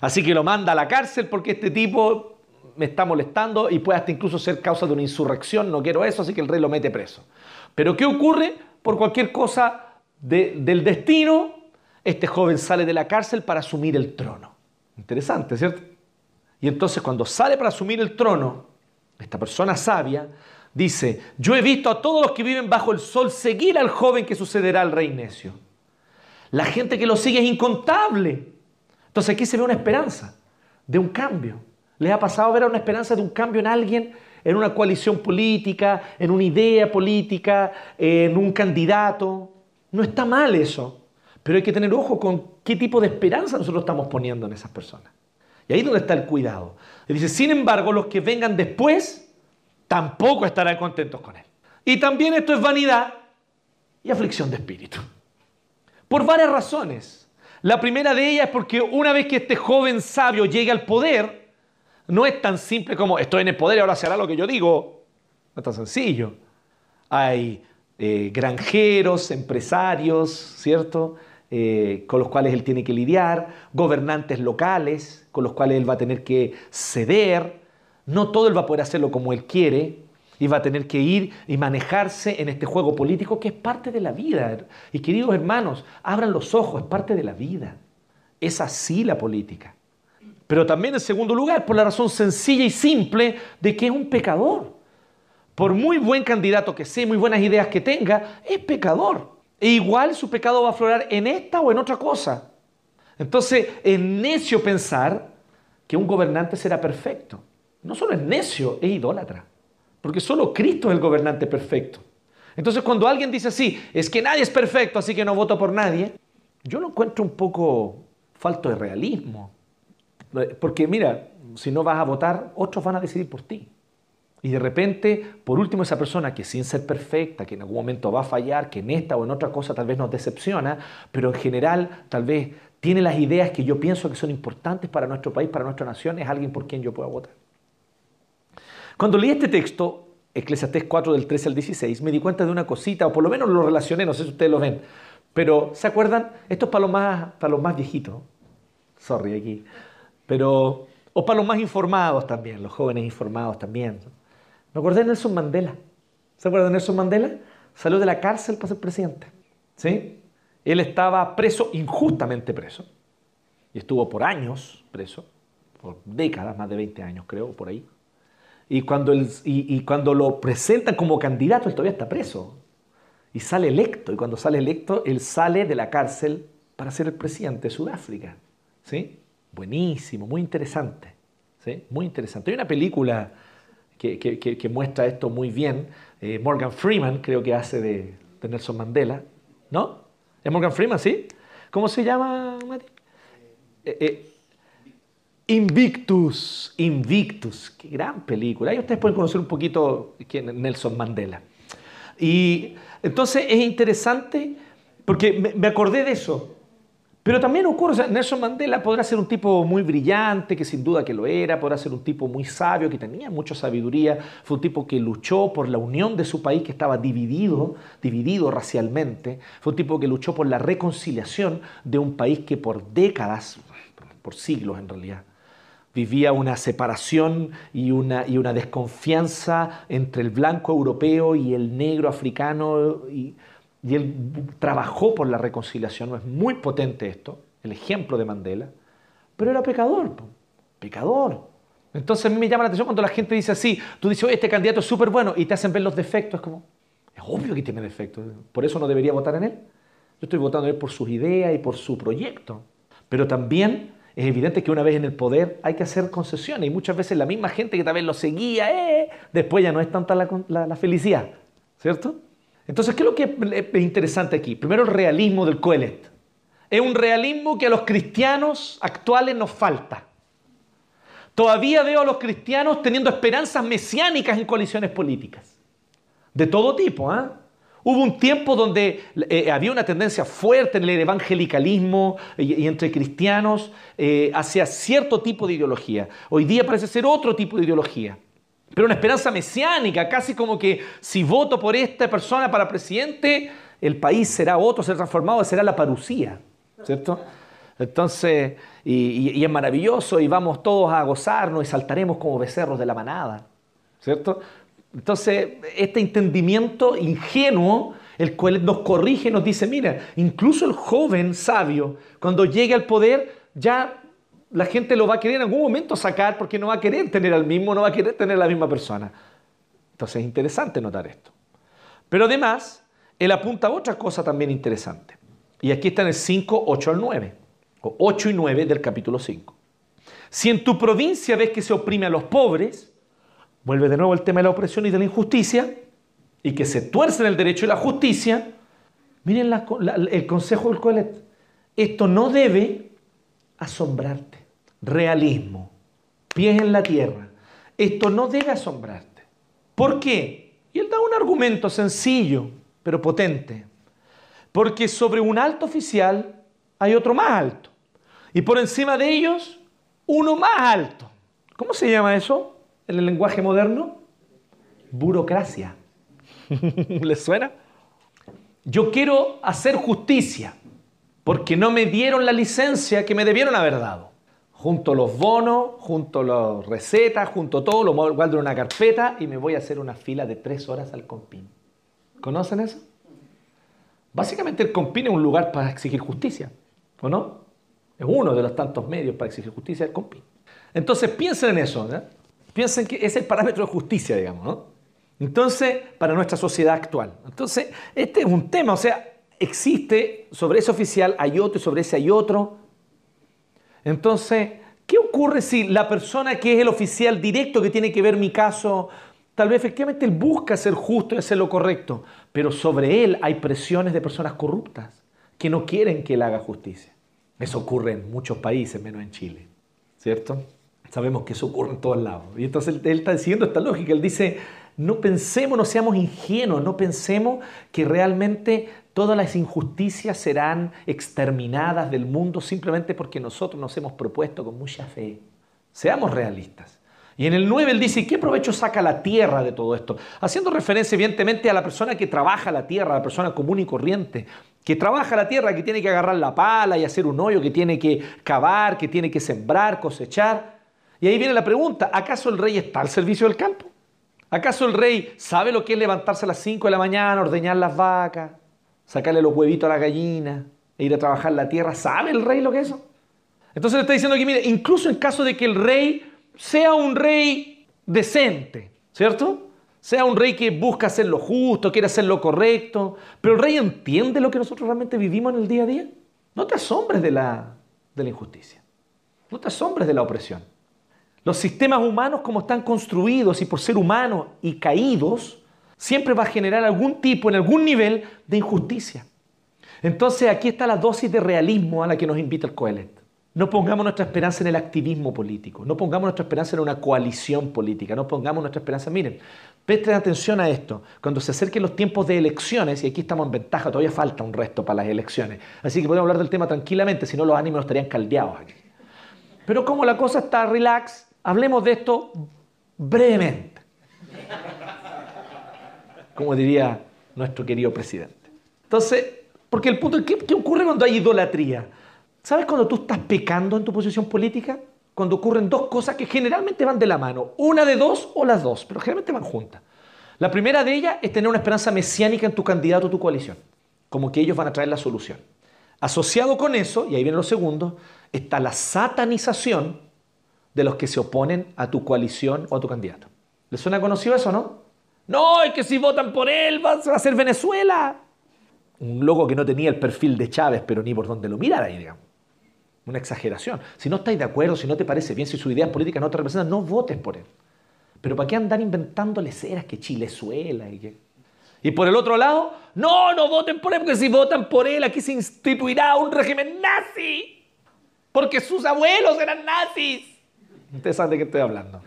Speaker 2: Así que lo manda a la cárcel porque este tipo me está molestando y puede hasta incluso ser causa de una insurrección, no quiero eso, así que el rey lo mete preso. Pero ¿qué ocurre? Por cualquier cosa del destino, este joven sale de la cárcel para asumir el trono. Interesante, ¿cierto? Y entonces cuando sale para asumir el trono, esta persona sabia dice, yo he visto a todos los que viven bajo el sol seguir al joven que sucederá al rey necio. La gente que lo sigue es incontable. Entonces aquí se ve una esperanza de un cambio. ¿Les ha pasado ver una esperanza de un cambio en alguien, en una coalición política, en una idea política, en un candidato? No está mal eso, pero hay que tener ojo con qué tipo de esperanza nosotros estamos poniendo en esas personas. Y ahí es donde está el cuidado. Y dice, sin embargo, los que vengan después tampoco estarán contentos con él. Y también esto es vanidad y aflicción de espíritu. Por varias razones. La primera de ellas es porque una vez que este joven sabio llegue al poder, no es tan simple como estoy en el poder y ahora se hará lo que yo digo. No es tan sencillo. Hay eh, granjeros, empresarios, ¿cierto? Eh, con los cuales él tiene que lidiar, gobernantes locales con los cuales él va a tener que ceder. No todo él va a poder hacerlo como él quiere y va a tener que ir y manejarse en este juego político que es parte de la vida. Y queridos hermanos, abran los ojos, es parte de la vida. Es así la política. Pero también en segundo lugar, por la razón sencilla y simple de que es un pecador. Por muy buen candidato que sea, muy buenas ideas que tenga, es pecador. E igual su pecado va a aflorar en esta o en otra cosa. Entonces es necio pensar que un gobernante será perfecto. No solo es necio, es idólatra. Porque solo Cristo es el gobernante perfecto. Entonces cuando alguien dice así, es que nadie es perfecto, así que no voto por nadie, yo lo encuentro un poco falto de realismo. Porque mira, si no vas a votar, otros van a decidir por ti. Y de repente, por último, esa persona que sin ser perfecta, que en algún momento va a fallar, que en esta o en otra cosa tal vez nos decepciona, pero en general tal vez tiene las ideas que yo pienso que son importantes para nuestro país, para nuestra nación, es alguien por quien yo pueda votar. Cuando leí este texto, Eclesiastés 4 del 13 al 16, me di cuenta de una cosita, o por lo menos lo relacioné, no sé si ustedes lo ven, pero ¿se acuerdan? Esto es para los más, para los más viejitos, sorry aquí, pero, o para los más informados también, los jóvenes informados también. Me acordé de Nelson Mandela. ¿Se acuerdan de Nelson Mandela? Salió de la cárcel para ser presidente. ¿Sí? Él estaba preso, injustamente preso, y estuvo por años preso, por décadas, más de 20 años creo, por ahí. Y cuando, y, cuando lo presentan como candidato, él todavía está preso. Y sale electo. Y cuando sale electo, él sale de la cárcel para ser el presidente de Sudáfrica. ¿Sí? Buenísimo, muy interesante. ¿Sí? Muy interesante. Hay una película que, muestra esto muy bien. Eh, Morgan Freeman creo que hace de, Nelson Mandela. ¿No? ¿Es Morgan Freeman, sí? ¿Cómo se llama, Mati? Eh, eh, Invictus, Invictus, qué gran película. Ahí ustedes pueden conocer un poquito quién es Nelson Mandela. Y entonces es interesante porque me acordé de eso. Pero también ocurre, Nelson Mandela podrá ser un tipo muy brillante, que sin duda que lo era, podrá ser un tipo muy sabio, que tenía mucha sabiduría, fue un tipo que luchó por la unión de su país que estaba dividido, dividido racialmente, fue un tipo que luchó por la reconciliación de un país que por décadas, por siglos en realidad, vivía una separación y una, y una desconfianza entre el blanco europeo y el negro africano. Y, él trabajó por la reconciliación. Es muy potente esto, el ejemplo de Mandela. Pero era pecador, pecador. Entonces a mí me llama la atención cuando la gente dice así, tú dices, este candidato es súper bueno y te hacen ver los defectos. Es como, es obvio que tiene defectos, por eso no debería votar en él. Yo estoy votando en él por sus ideas y por su proyecto. Pero también es evidente que una vez en el poder hay que hacer concesiones y muchas veces la misma gente que tal vez lo seguía, eh, después ya no es tanta la, felicidad, ¿cierto? Entonces, ¿qué es lo que es interesante aquí? Primero, el realismo del Coelet. Es un realismo que a los cristianos actuales nos falta. Todavía veo a los cristianos teniendo esperanzas mesiánicas en coaliciones políticas. de todo tipo. ¿ah? Hubo un tiempo donde eh, había una tendencia fuerte en el evangelicalismo y, entre cristianos eh, hacia cierto tipo de ideología. Hoy día parece ser otro tipo de ideología. Pero una esperanza mesiánica, casi como que si voto por esta persona para presidente, el país será otro, será transformado, será la parucía, ¿cierto? Entonces, y, es maravilloso y vamos todos a gozarnos y saltaremos como becerros de la manada, ¿cierto? Entonces, este entendimiento ingenuo, el cual nos corrige, nos dice, mira, incluso el joven sabio, cuando llegue al poder, ya la gente lo va a querer en algún momento sacar porque no va a querer tener al mismo, no va a querer tener la misma persona. Entonces es interesante notar esto. Pero además, él apunta a otra cosa también interesante. Y aquí está en el 5, 8 al 9, o 8 y 9 del capítulo 5. Si en tu provincia ves que se oprime a los pobres, vuelve de nuevo el tema de la opresión y de la injusticia, y que se tuercen el derecho y la justicia, miren el consejo del Coelet. Esto no debe asombrarte. Realismo, pies en la tierra. Esto no debe asombrarte. ¿Por qué? Y él da un argumento sencillo, pero potente. Porque sobre un alto oficial hay otro más alto. Y por encima de ellos, uno más alto. ¿Cómo se llama eso en el lenguaje moderno? Burocracia. ¿Les suena? Yo quiero hacer justicia porque no me dieron la licencia que me debieron haber dado. Junto los bonos, junto las recetas, junto todo, lo guardo en una carpeta y me voy a hacer una fila de tres horas al compín. ¿Conocen eso? Básicamente el compín es un lugar para exigir justicia, ¿o no? Es uno de los tantos medios para exigir justicia el compín. Entonces piensen en eso, ¿eh? Piensen que es el parámetro de justicia, digamos, ¿no? Entonces, para nuestra sociedad actual. Entonces, este es un tema, o sea, existe, sobre ese oficial hay otro y sobre ese hay otro. Entonces, ¿qué ocurre si la persona que es el oficial directo que tiene que ver mi caso, tal vez efectivamente él busca ser justo y hacer lo correcto, pero sobre él hay presiones de personas corruptas que no quieren que él haga justicia? Eso ocurre en muchos países, menos en Chile, ¿cierto? Sabemos que eso ocurre en todos lados. Y entonces él, él está siguiendo esta lógica. Él dice, no pensemos, no seamos ingenuos, no pensemos que realmente todas las injusticias serán exterminadas del mundo simplemente porque nosotros nos hemos propuesto con mucha fe. Seamos realistas. Y en el 9 él dice, ¿qué provecho saca la tierra de todo esto? Haciendo referencia evidentemente a la persona que trabaja la tierra, la persona común y corriente, que trabaja la tierra, que tiene que agarrar la pala y hacer un hoyo, que tiene que cavar, que tiene que sembrar, cosechar. Y ahí viene la pregunta, ¿acaso el rey está al servicio del campo? ¿Acaso el rey sabe lo que es levantarse a las 5 de la mañana, ordeñar las vacas, sacarle los huevitos a la gallina e ir a trabajar la tierra. ¿Sabe el rey lo que es eso? Entonces le está diciendo aquí, mire, incluso en caso de que el rey sea un rey decente, ¿cierto? Sea un rey que busca hacer lo justo, quiere hacer lo correcto, pero el rey entiende lo que nosotros realmente vivimos en el día a día. No te asombres de la, de la injusticia, no te asombres de la opresión. Los sistemas humanos como están construidos y por ser humanos y caídos, siempre va a generar algún tipo, en algún nivel, de injusticia. Entonces aquí está la dosis de realismo a la que nos invita el Coelet. No pongamos nuestra esperanza en el activismo político, no pongamos nuestra esperanza en una coalición política, no pongamos nuestra esperanza, miren, presten atención a esto, cuando se acerquen los tiempos de elecciones, y aquí estamos en ventaja, todavía falta un resto para las elecciones, así que podemos hablar del tema tranquilamente, si no los ánimos estarían caldeados aquí. Pero como la cosa está relax, hablemos de esto brevemente como diría nuestro querido presidente. Entonces, porque el punto es, ¿qué, ocurre cuando hay idolatría? ¿Sabes cuando tú estás pecando en tu posición política? Cuando ocurren dos cosas que generalmente van de la mano, una de dos o las dos, pero generalmente van juntas. La primera de ellas es tener una esperanza mesiánica en tu candidato o tu coalición, como que ellos van a traer la solución. Asociado con eso, y ahí viene lo segundo, está la satanización de los que se oponen a tu coalición o a tu candidato. ¿Les suena conocido eso, no? No, es que si votan por él va a ser Venezuela. Un loco que no tenía el perfil de Chávez, pero ni por donde lo mirara ahí, digamos. Una exageración. Si no estáis de acuerdo, si no te parece bien, si su idea política no te representa, no votes por él. Pero ¿para qué andar inventando leceras que Chilezuela y que... Y por el otro lado, no, no voten por él, porque si votan por él, aquí se instituirá un régimen nazi. Porque sus abuelos eran nazis. Ustedes saben de qué estoy hablando.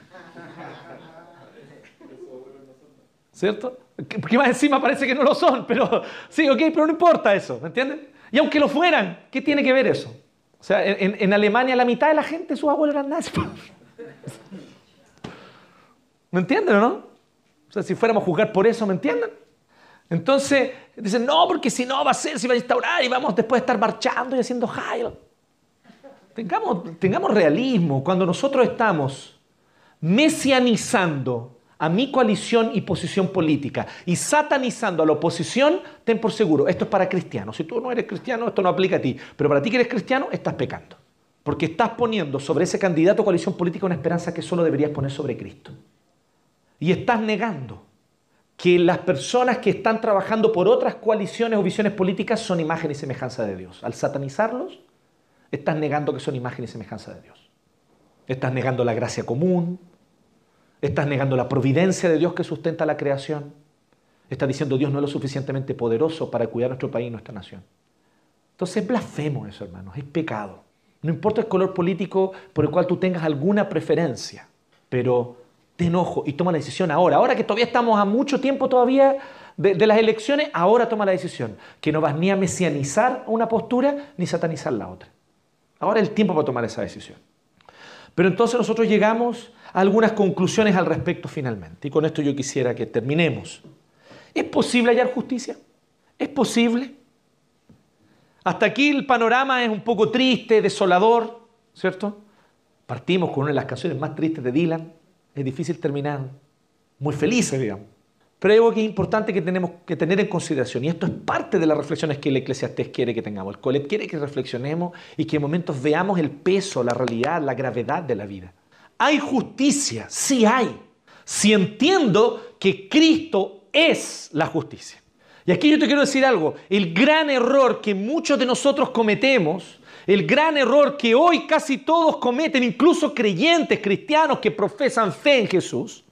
Speaker 2: ¿cierto? Porque más encima parece que no lo son, pero sí, ok, pero no importa eso, ¿me entienden? Y aunque lo fueran, ¿qué tiene que ver eso? O sea, en, Alemania la mitad de la gente, sus abuelos eran nazis. ¿Me entienden o no? O sea, si fuéramos a juzgar por eso, ¿me entienden? Entonces, dicen, no, porque si no va a ser, si va a instaurar y vamos después de estar marchando y haciendo jail. Tengamos, tengamos realismo. Cuando nosotros estamos mesianizando a mi coalición y posición política y satanizando a la oposición, ten por seguro, esto es para cristianos. Si tú no eres cristiano, esto no aplica a ti. Pero para ti que eres cristiano, estás pecando. Porque estás poniendo sobre ese candidato a coalición política una esperanza que solo deberías poner sobre Cristo. Y estás negando que las personas que están trabajando por otras coaliciones o visiones políticas son imagen y semejanza de Dios. Al satanizarlos, estás negando que son imagen y semejanza de Dios. Estás negando la gracia común, estás negando la providencia de Dios que sustenta la creación. Estás diciendo Dios no es lo suficientemente poderoso para cuidar nuestro país y nuestra nación. Entonces es blasfemo eso, hermanos, es pecado. No importa el color político por el cual tú tengas alguna preferencia, pero te enojo y toma la decisión ahora. Ahora que todavía estamos a mucho tiempo todavía de, de, las elecciones, ahora toma la decisión. Que no vas ni a mesianizar una postura ni satanizar la otra. Ahora es el tiempo para tomar esa decisión. Pero entonces nosotros llegamos a algunas conclusiones al respecto finalmente. Y con esto yo quisiera que terminemos. ¿Es posible hallar justicia? ¿Es posible? Hasta aquí el panorama es un poco triste, desolador, ¿cierto? Partimos con una de las canciones más tristes de Dylan. Es difícil terminar muy felices, digamos. Pero hay algo que es importante que tenemos que tener en consideración, y esto es parte de las reflexiones que el Eclesiastés quiere que tengamos. El Colet quiere que reflexionemos y que en momentos veamos el peso, la realidad, la gravedad de la vida. Hay justicia, sí hay, si entiendo que Cristo es la justicia. Y aquí yo te quiero decir algo, el gran error que muchos de nosotros cometemos, el gran error que hoy casi todos cometen, incluso creyentes cristianos que profesan fe en Jesús,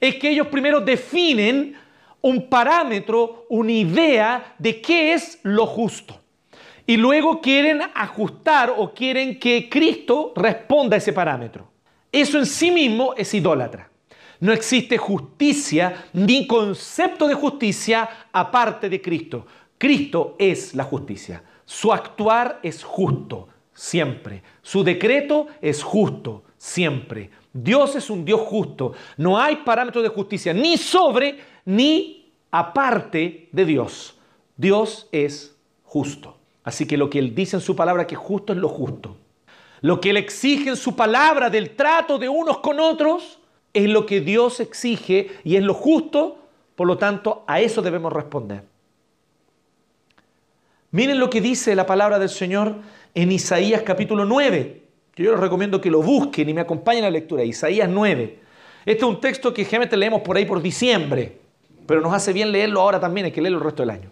Speaker 2: es que ellos primero definen un parámetro, una idea de qué es lo justo. Y luego quieren ajustar o quieren que Cristo responda a ese parámetro. Eso en sí mismo es idólatra. No existe justicia ni concepto de justicia aparte de Cristo. Cristo es la justicia. Su actuar es justo, siempre. Su decreto es justo, siempre. Dios es un Dios justo. No hay parámetro de justicia ni sobre ni aparte de Dios. Dios es justo. Así que lo que Él dice en su palabra que justo es lo justo. Lo que Él exige en su palabra del trato de unos con otros es lo que Dios exige y es lo justo. Por lo tanto, a eso debemos responder. Miren lo que dice la palabra del Señor en Isaías capítulo 9 yo les recomiendo que lo busquen y me acompañen a la lectura. Isaías 9. Este es un texto que generalmente leemos por ahí por diciembre, pero nos hace bien leerlo ahora también, hay que leerlo el resto del año.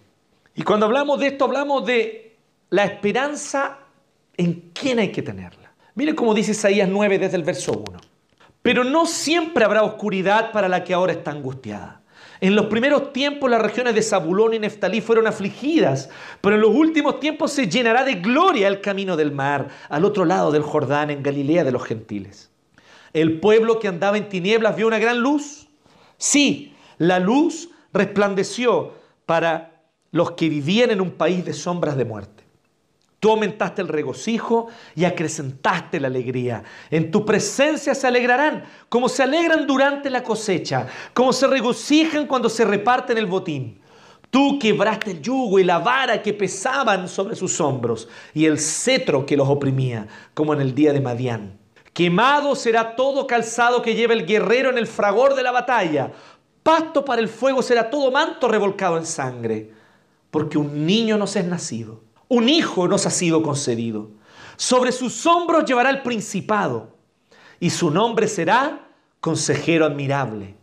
Speaker 2: Y cuando hablamos de esto, hablamos de la esperanza en quién hay que tenerla. Miren cómo dice Isaías 9 desde el verso 1. Pero no siempre habrá oscuridad para la que ahora está angustiada. En los primeros tiempos las regiones de Zabulón y Neftalí fueron afligidas, pero en los últimos tiempos se llenará de gloria el camino del mar, al otro lado del Jordán, en Galilea de los gentiles. El pueblo que andaba en tinieblas vio una gran luz. Sí, la luz resplandeció para los que vivían en un país de sombras de muerte. Tú aumentaste el regocijo y acrecentaste la alegría. En tu presencia se alegrarán, como se alegran durante la cosecha, como se regocijan cuando se reparten el botín. Tú quebraste el yugo y la vara que pesaban sobre sus hombros y el cetro que los oprimía, como en el día de Madián. Quemado será todo calzado que lleva el guerrero en el fragor de la batalla. Pasto para el fuego será todo manto revolcado en sangre, porque un niño nos es nacido un hijo nos ha sido concedido. Sobre sus hombros llevará el principado y su nombre será consejero admirable,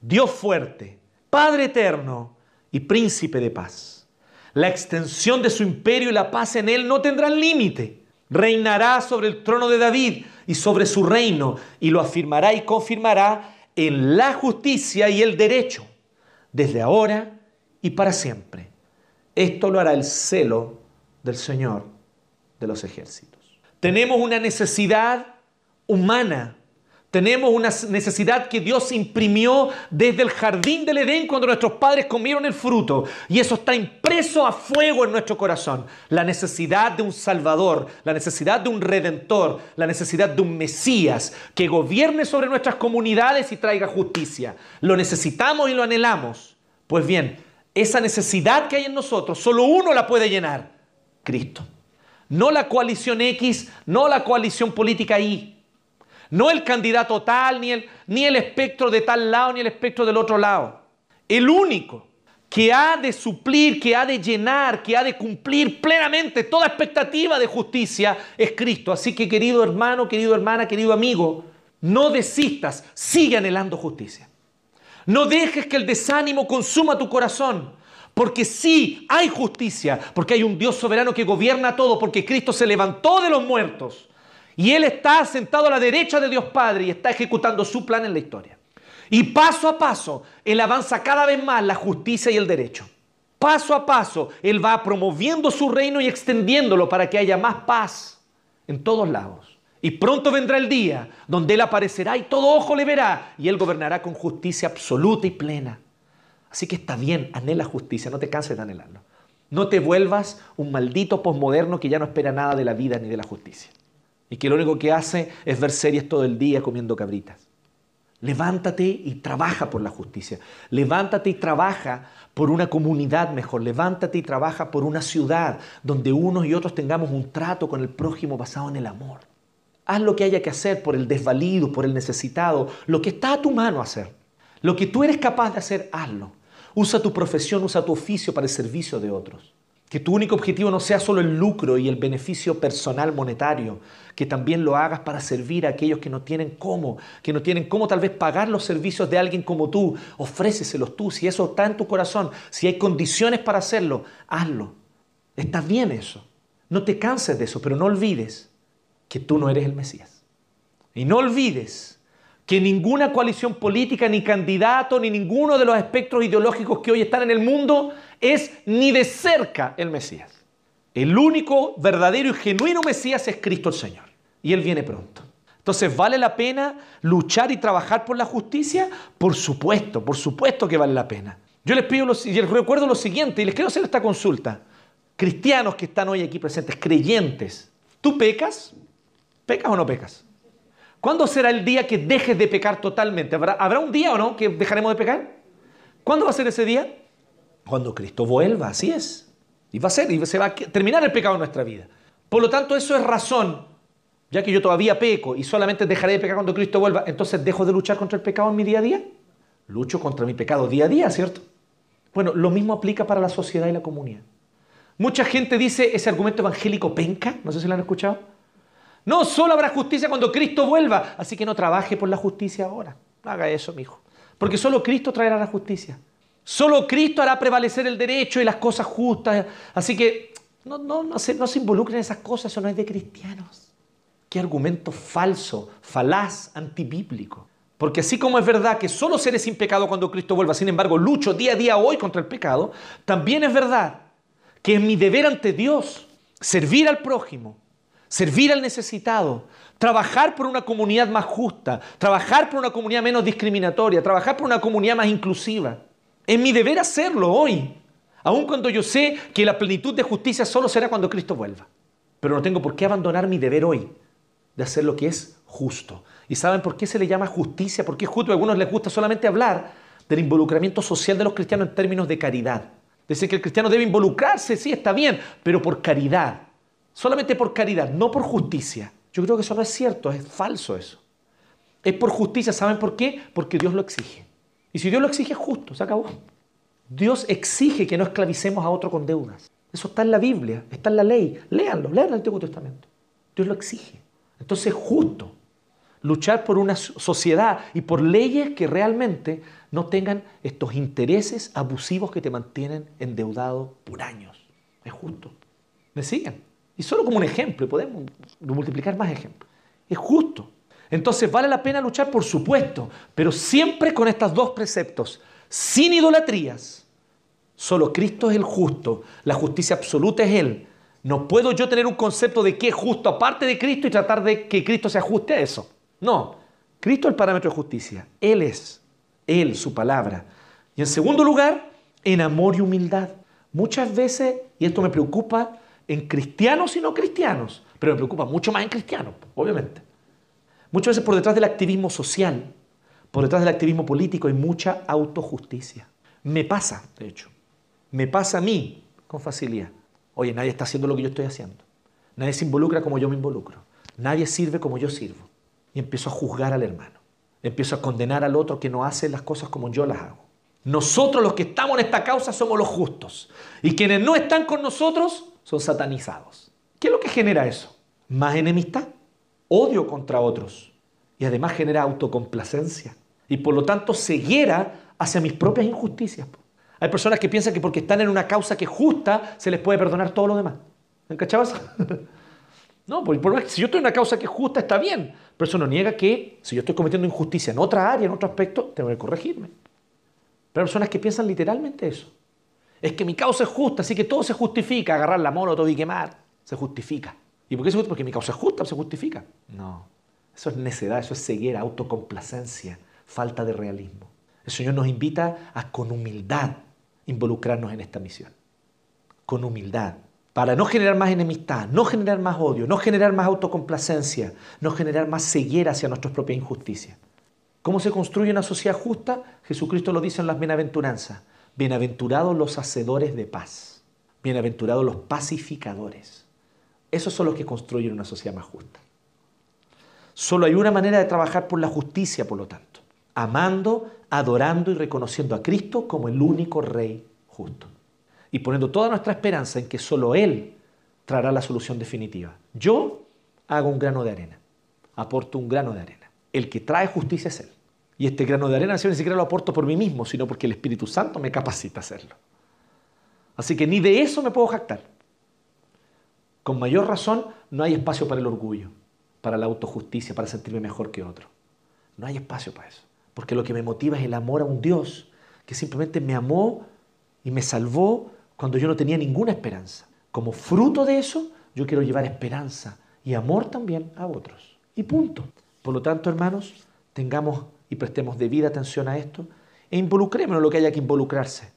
Speaker 2: Dios fuerte, Padre eterno y príncipe de paz. La extensión de su imperio y la paz en él no tendrán límite. Reinará sobre el trono de David y sobre su reino y lo afirmará y confirmará en la justicia y el derecho, desde ahora y para siempre. Esto lo hará el celo del Señor de los ejércitos. Tenemos una necesidad humana, Tenemos una necesidad que Dios imprimió desde el jardín del Edén cuando nuestros padres comieron el fruto. Y eso está impreso a fuego en nuestro corazón. La necesidad de un Salvador, la necesidad de un Redentor, la necesidad de un Mesías que gobierne sobre nuestras comunidades y traiga justicia. Lo necesitamos y lo anhelamos. Pues bien, esa necesidad que hay en nosotros, solo uno la puede llenar. Cristo. No la coalición X, no la coalición política Y no el candidato tal, ni el, ni el espectro de tal lado, ni el espectro del otro lado. El único que ha de suplir, que ha de llenar, que ha de cumplir plenamente toda expectativa de justicia es Cristo. Así que querido hermano, querido hermana, querido amigo, no desistas, sigue anhelando justicia. No dejes que el desánimo consuma tu corazón, porque sí hay justicia, porque hay un Dios soberano que gobierna todo, porque Cristo se levantó de los muertos y Él está sentado a la derecha de Dios Padre y está ejecutando su plan en la historia. Y paso a paso, Él avanza cada vez más la justicia y el derecho. Paso a paso, Él va promoviendo su reino y extendiéndolo para que haya más paz en todos lados. Y pronto vendrá el día donde Él aparecerá y todo ojo le verá y Él gobernará con justicia absoluta y plena. Así que está bien, anhela justicia, no te canses de anhelarlo. No te vuelvas un maldito posmoderno que ya no espera nada de la vida ni de la justicia y que lo único que hace es ver series todo el día comiendo cabritas. Levántate y trabaja por la justicia. Levántate y trabaja por una comunidad mejor. Levántate y trabaja por una ciudad donde unos y otros tengamos un trato con el prójimo basado en el amor. Haz lo que haya que hacer por el desvalido, por el necesitado, lo que está a tu mano hacer. Lo que tú eres capaz de hacer, hazlo. Usa tu profesión, usa tu oficio para el servicio de otros. Que tu único objetivo no sea solo el lucro y el beneficio personal monetario, que también lo hagas para servir a aquellos que no tienen cómo, que no tienen cómo tal vez pagar los servicios de alguien como tú. Ofréceselos tú, si eso está en tu corazón, si hay condiciones para hacerlo, hazlo. Está bien eso. No te canses de eso, pero no olvides que tú no eres el Mesías. Y no olvides que ninguna coalición política, ni candidato, ni ninguno de los espectros ideológicos que hoy están en el mundo es ni de cerca el Mesías. El único verdadero y genuino Mesías es Cristo el Señor. Y Él viene pronto. Entonces, ¿vale la pena luchar y trabajar por la justicia? Por supuesto, por supuesto que vale la pena. Yo les pido y les recuerdo lo siguiente, y les quiero hacer esta consulta. Cristianos que están hoy aquí presentes, creyentes, ¿tú pecas? ¿Pecas o no pecas? ¿Cuándo será el día que dejes de pecar totalmente? ¿Habrá, un día o no que dejaremos de pecar? ¿Cuándo va a ser ese día? Cuando Cristo vuelva, así es. Y va a ser, y se va a terminar el pecado en nuestra vida. Por lo tanto, eso es razón, ya que yo todavía peco y solamente dejaré de pecar cuando Cristo vuelva, entonces dejo de luchar contra el pecado en mi día a día. Lucho contra mi pecado día a día, ¿cierto? Bueno, lo mismo aplica para la sociedad y la comunidad. Mucha gente dice ese argumento evangélico penca, no sé si lo han escuchado. No, solo habrá justicia cuando Cristo vuelva. Así que no trabaje por la justicia ahora. Haga eso, mi hijo. Porque solo Cristo traerá la justicia. Solo Cristo hará prevalecer el derecho y las cosas justas. Así que no, no, no, se, no se involucren en esas cosas, eso no es de cristianos. Qué argumento falso, falaz, antibíblico. Porque así como es verdad que solo seré sin pecado cuando Cristo vuelva, sin embargo lucho día a día hoy contra el pecado, también es verdad que es mi deber ante Dios servir al prójimo, servir al necesitado, trabajar por una comunidad más justa, trabajar por una comunidad menos discriminatoria, trabajar por una comunidad más inclusiva. Es mi deber hacerlo hoy, aun cuando yo sé que la plenitud de justicia solo será cuando Cristo vuelva. Pero no tengo por qué abandonar mi deber hoy de hacer lo que es justo. ¿Y saben por qué se le llama justicia? Porque es justo. A algunos les gusta solamente hablar del involucramiento social de los cristianos en términos de caridad. Decir que el cristiano debe involucrarse, sí, está bien, pero por caridad solamente por caridad, no por justicia. Yo creo que eso no es cierto, es falso eso. Es por justicia, ¿saben por qué? Porque Dios lo exige. Y si Dios lo exige, es justo, se acabó. Dios exige que no esclavicemos a otro con deudas. Eso está en la Biblia, está en la ley. Léanlo, lean el Antiguo Testamento. Dios lo exige. Entonces es justo luchar por una sociedad y por leyes que realmente no tengan estos intereses abusivos que te mantienen endeudado por años. Es justo. ¿Me siguen? Y solo como un ejemplo, podemos multiplicar más ejemplos. Es justo. Entonces vale la pena luchar, por supuesto, pero siempre con estos dos preceptos, sin idolatrías. Solo Cristo es el justo, la justicia absoluta es Él. No puedo yo tener un concepto de qué es justo aparte de Cristo y tratar de que Cristo se ajuste a eso. No, Cristo es el parámetro de justicia. Él es. Él, su palabra. Y en segundo lugar, en amor y humildad. Muchas veces, y esto me preocupa en cristianos y no cristianos, pero me preocupa mucho más en cristianos, obviamente. Muchas veces por detrás del activismo social, por detrás del activismo político hay mucha autojusticia. Me pasa, de hecho. Me pasa a mí con facilidad. Oye, nadie está haciendo lo que yo estoy haciendo. Nadie se involucra como yo me involucro. Nadie sirve como yo sirvo. Y empiezo a juzgar al hermano. Empiezo a condenar al otro que no hace las cosas como yo las hago. Nosotros los que estamos en esta causa somos los justos. Y quienes no están con nosotros son satanizados. ¿Qué es lo que genera eso? Más enemistad, odio contra otros. Y además genera autocomplacencia. Y por lo tanto ceguera hacia mis propias injusticias. Hay personas que piensan que porque están en una causa que es justa, se les puede perdonar todo lo demás. ¿Me encachabas? no, porque si yo estoy en una causa que es justa, está bien. Pero eso no niega que si yo estoy cometiendo injusticia en otra área, en otro aspecto, tengo que corregirme. Pero hay personas que piensan literalmente eso. Es que mi causa es justa, así que todo se justifica. Agarrar la mono, y quemar, se justifica. ¿Y por qué se justifica? Porque mi causa es justa, se justifica. No, eso es necedad, eso es ceguera, autocomplacencia, falta de realismo. El Señor nos invita a con humildad involucrarnos en esta misión. Con humildad. Para no generar más enemistad, no generar más odio, no generar más autocomplacencia, no generar más ceguera hacia nuestras propias injusticias. ¿Cómo se construye una sociedad justa? Jesucristo lo dice en las bienaventuranzas. Bienaventurados los hacedores de paz. Bienaventurados los pacificadores. Esos son los que construyen una sociedad más justa. Solo hay una manera de trabajar por la justicia, por lo tanto. Amando, adorando y reconociendo a Cristo como el único Rey justo. Y poniendo toda nuestra esperanza en que solo Él traerá la solución definitiva. Yo hago un grano de arena. Aporto un grano de arena. El que trae justicia es Él. Y este grano de arena ni siquiera lo aporto por mí mismo, sino porque el Espíritu Santo me capacita a hacerlo. Así que ni de eso me puedo jactar. Con mayor razón, no hay espacio para el orgullo, para la autojusticia, para sentirme mejor que otro. No hay espacio para eso. Porque lo que me motiva es el amor a un Dios que simplemente me amó y me salvó cuando yo no tenía ninguna esperanza. Como fruto de eso, yo quiero llevar esperanza y amor también a otros. Y punto. Por lo tanto, hermanos, tengamos y prestemos debida atención a esto e involucrémonos en lo que haya que involucrarse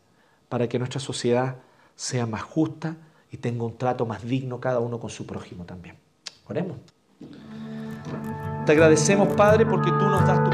Speaker 2: para que nuestra sociedad sea más justa y tenga un trato más digno cada uno con su prójimo también. Oremos. Te agradecemos, Padre, porque tú nos das tu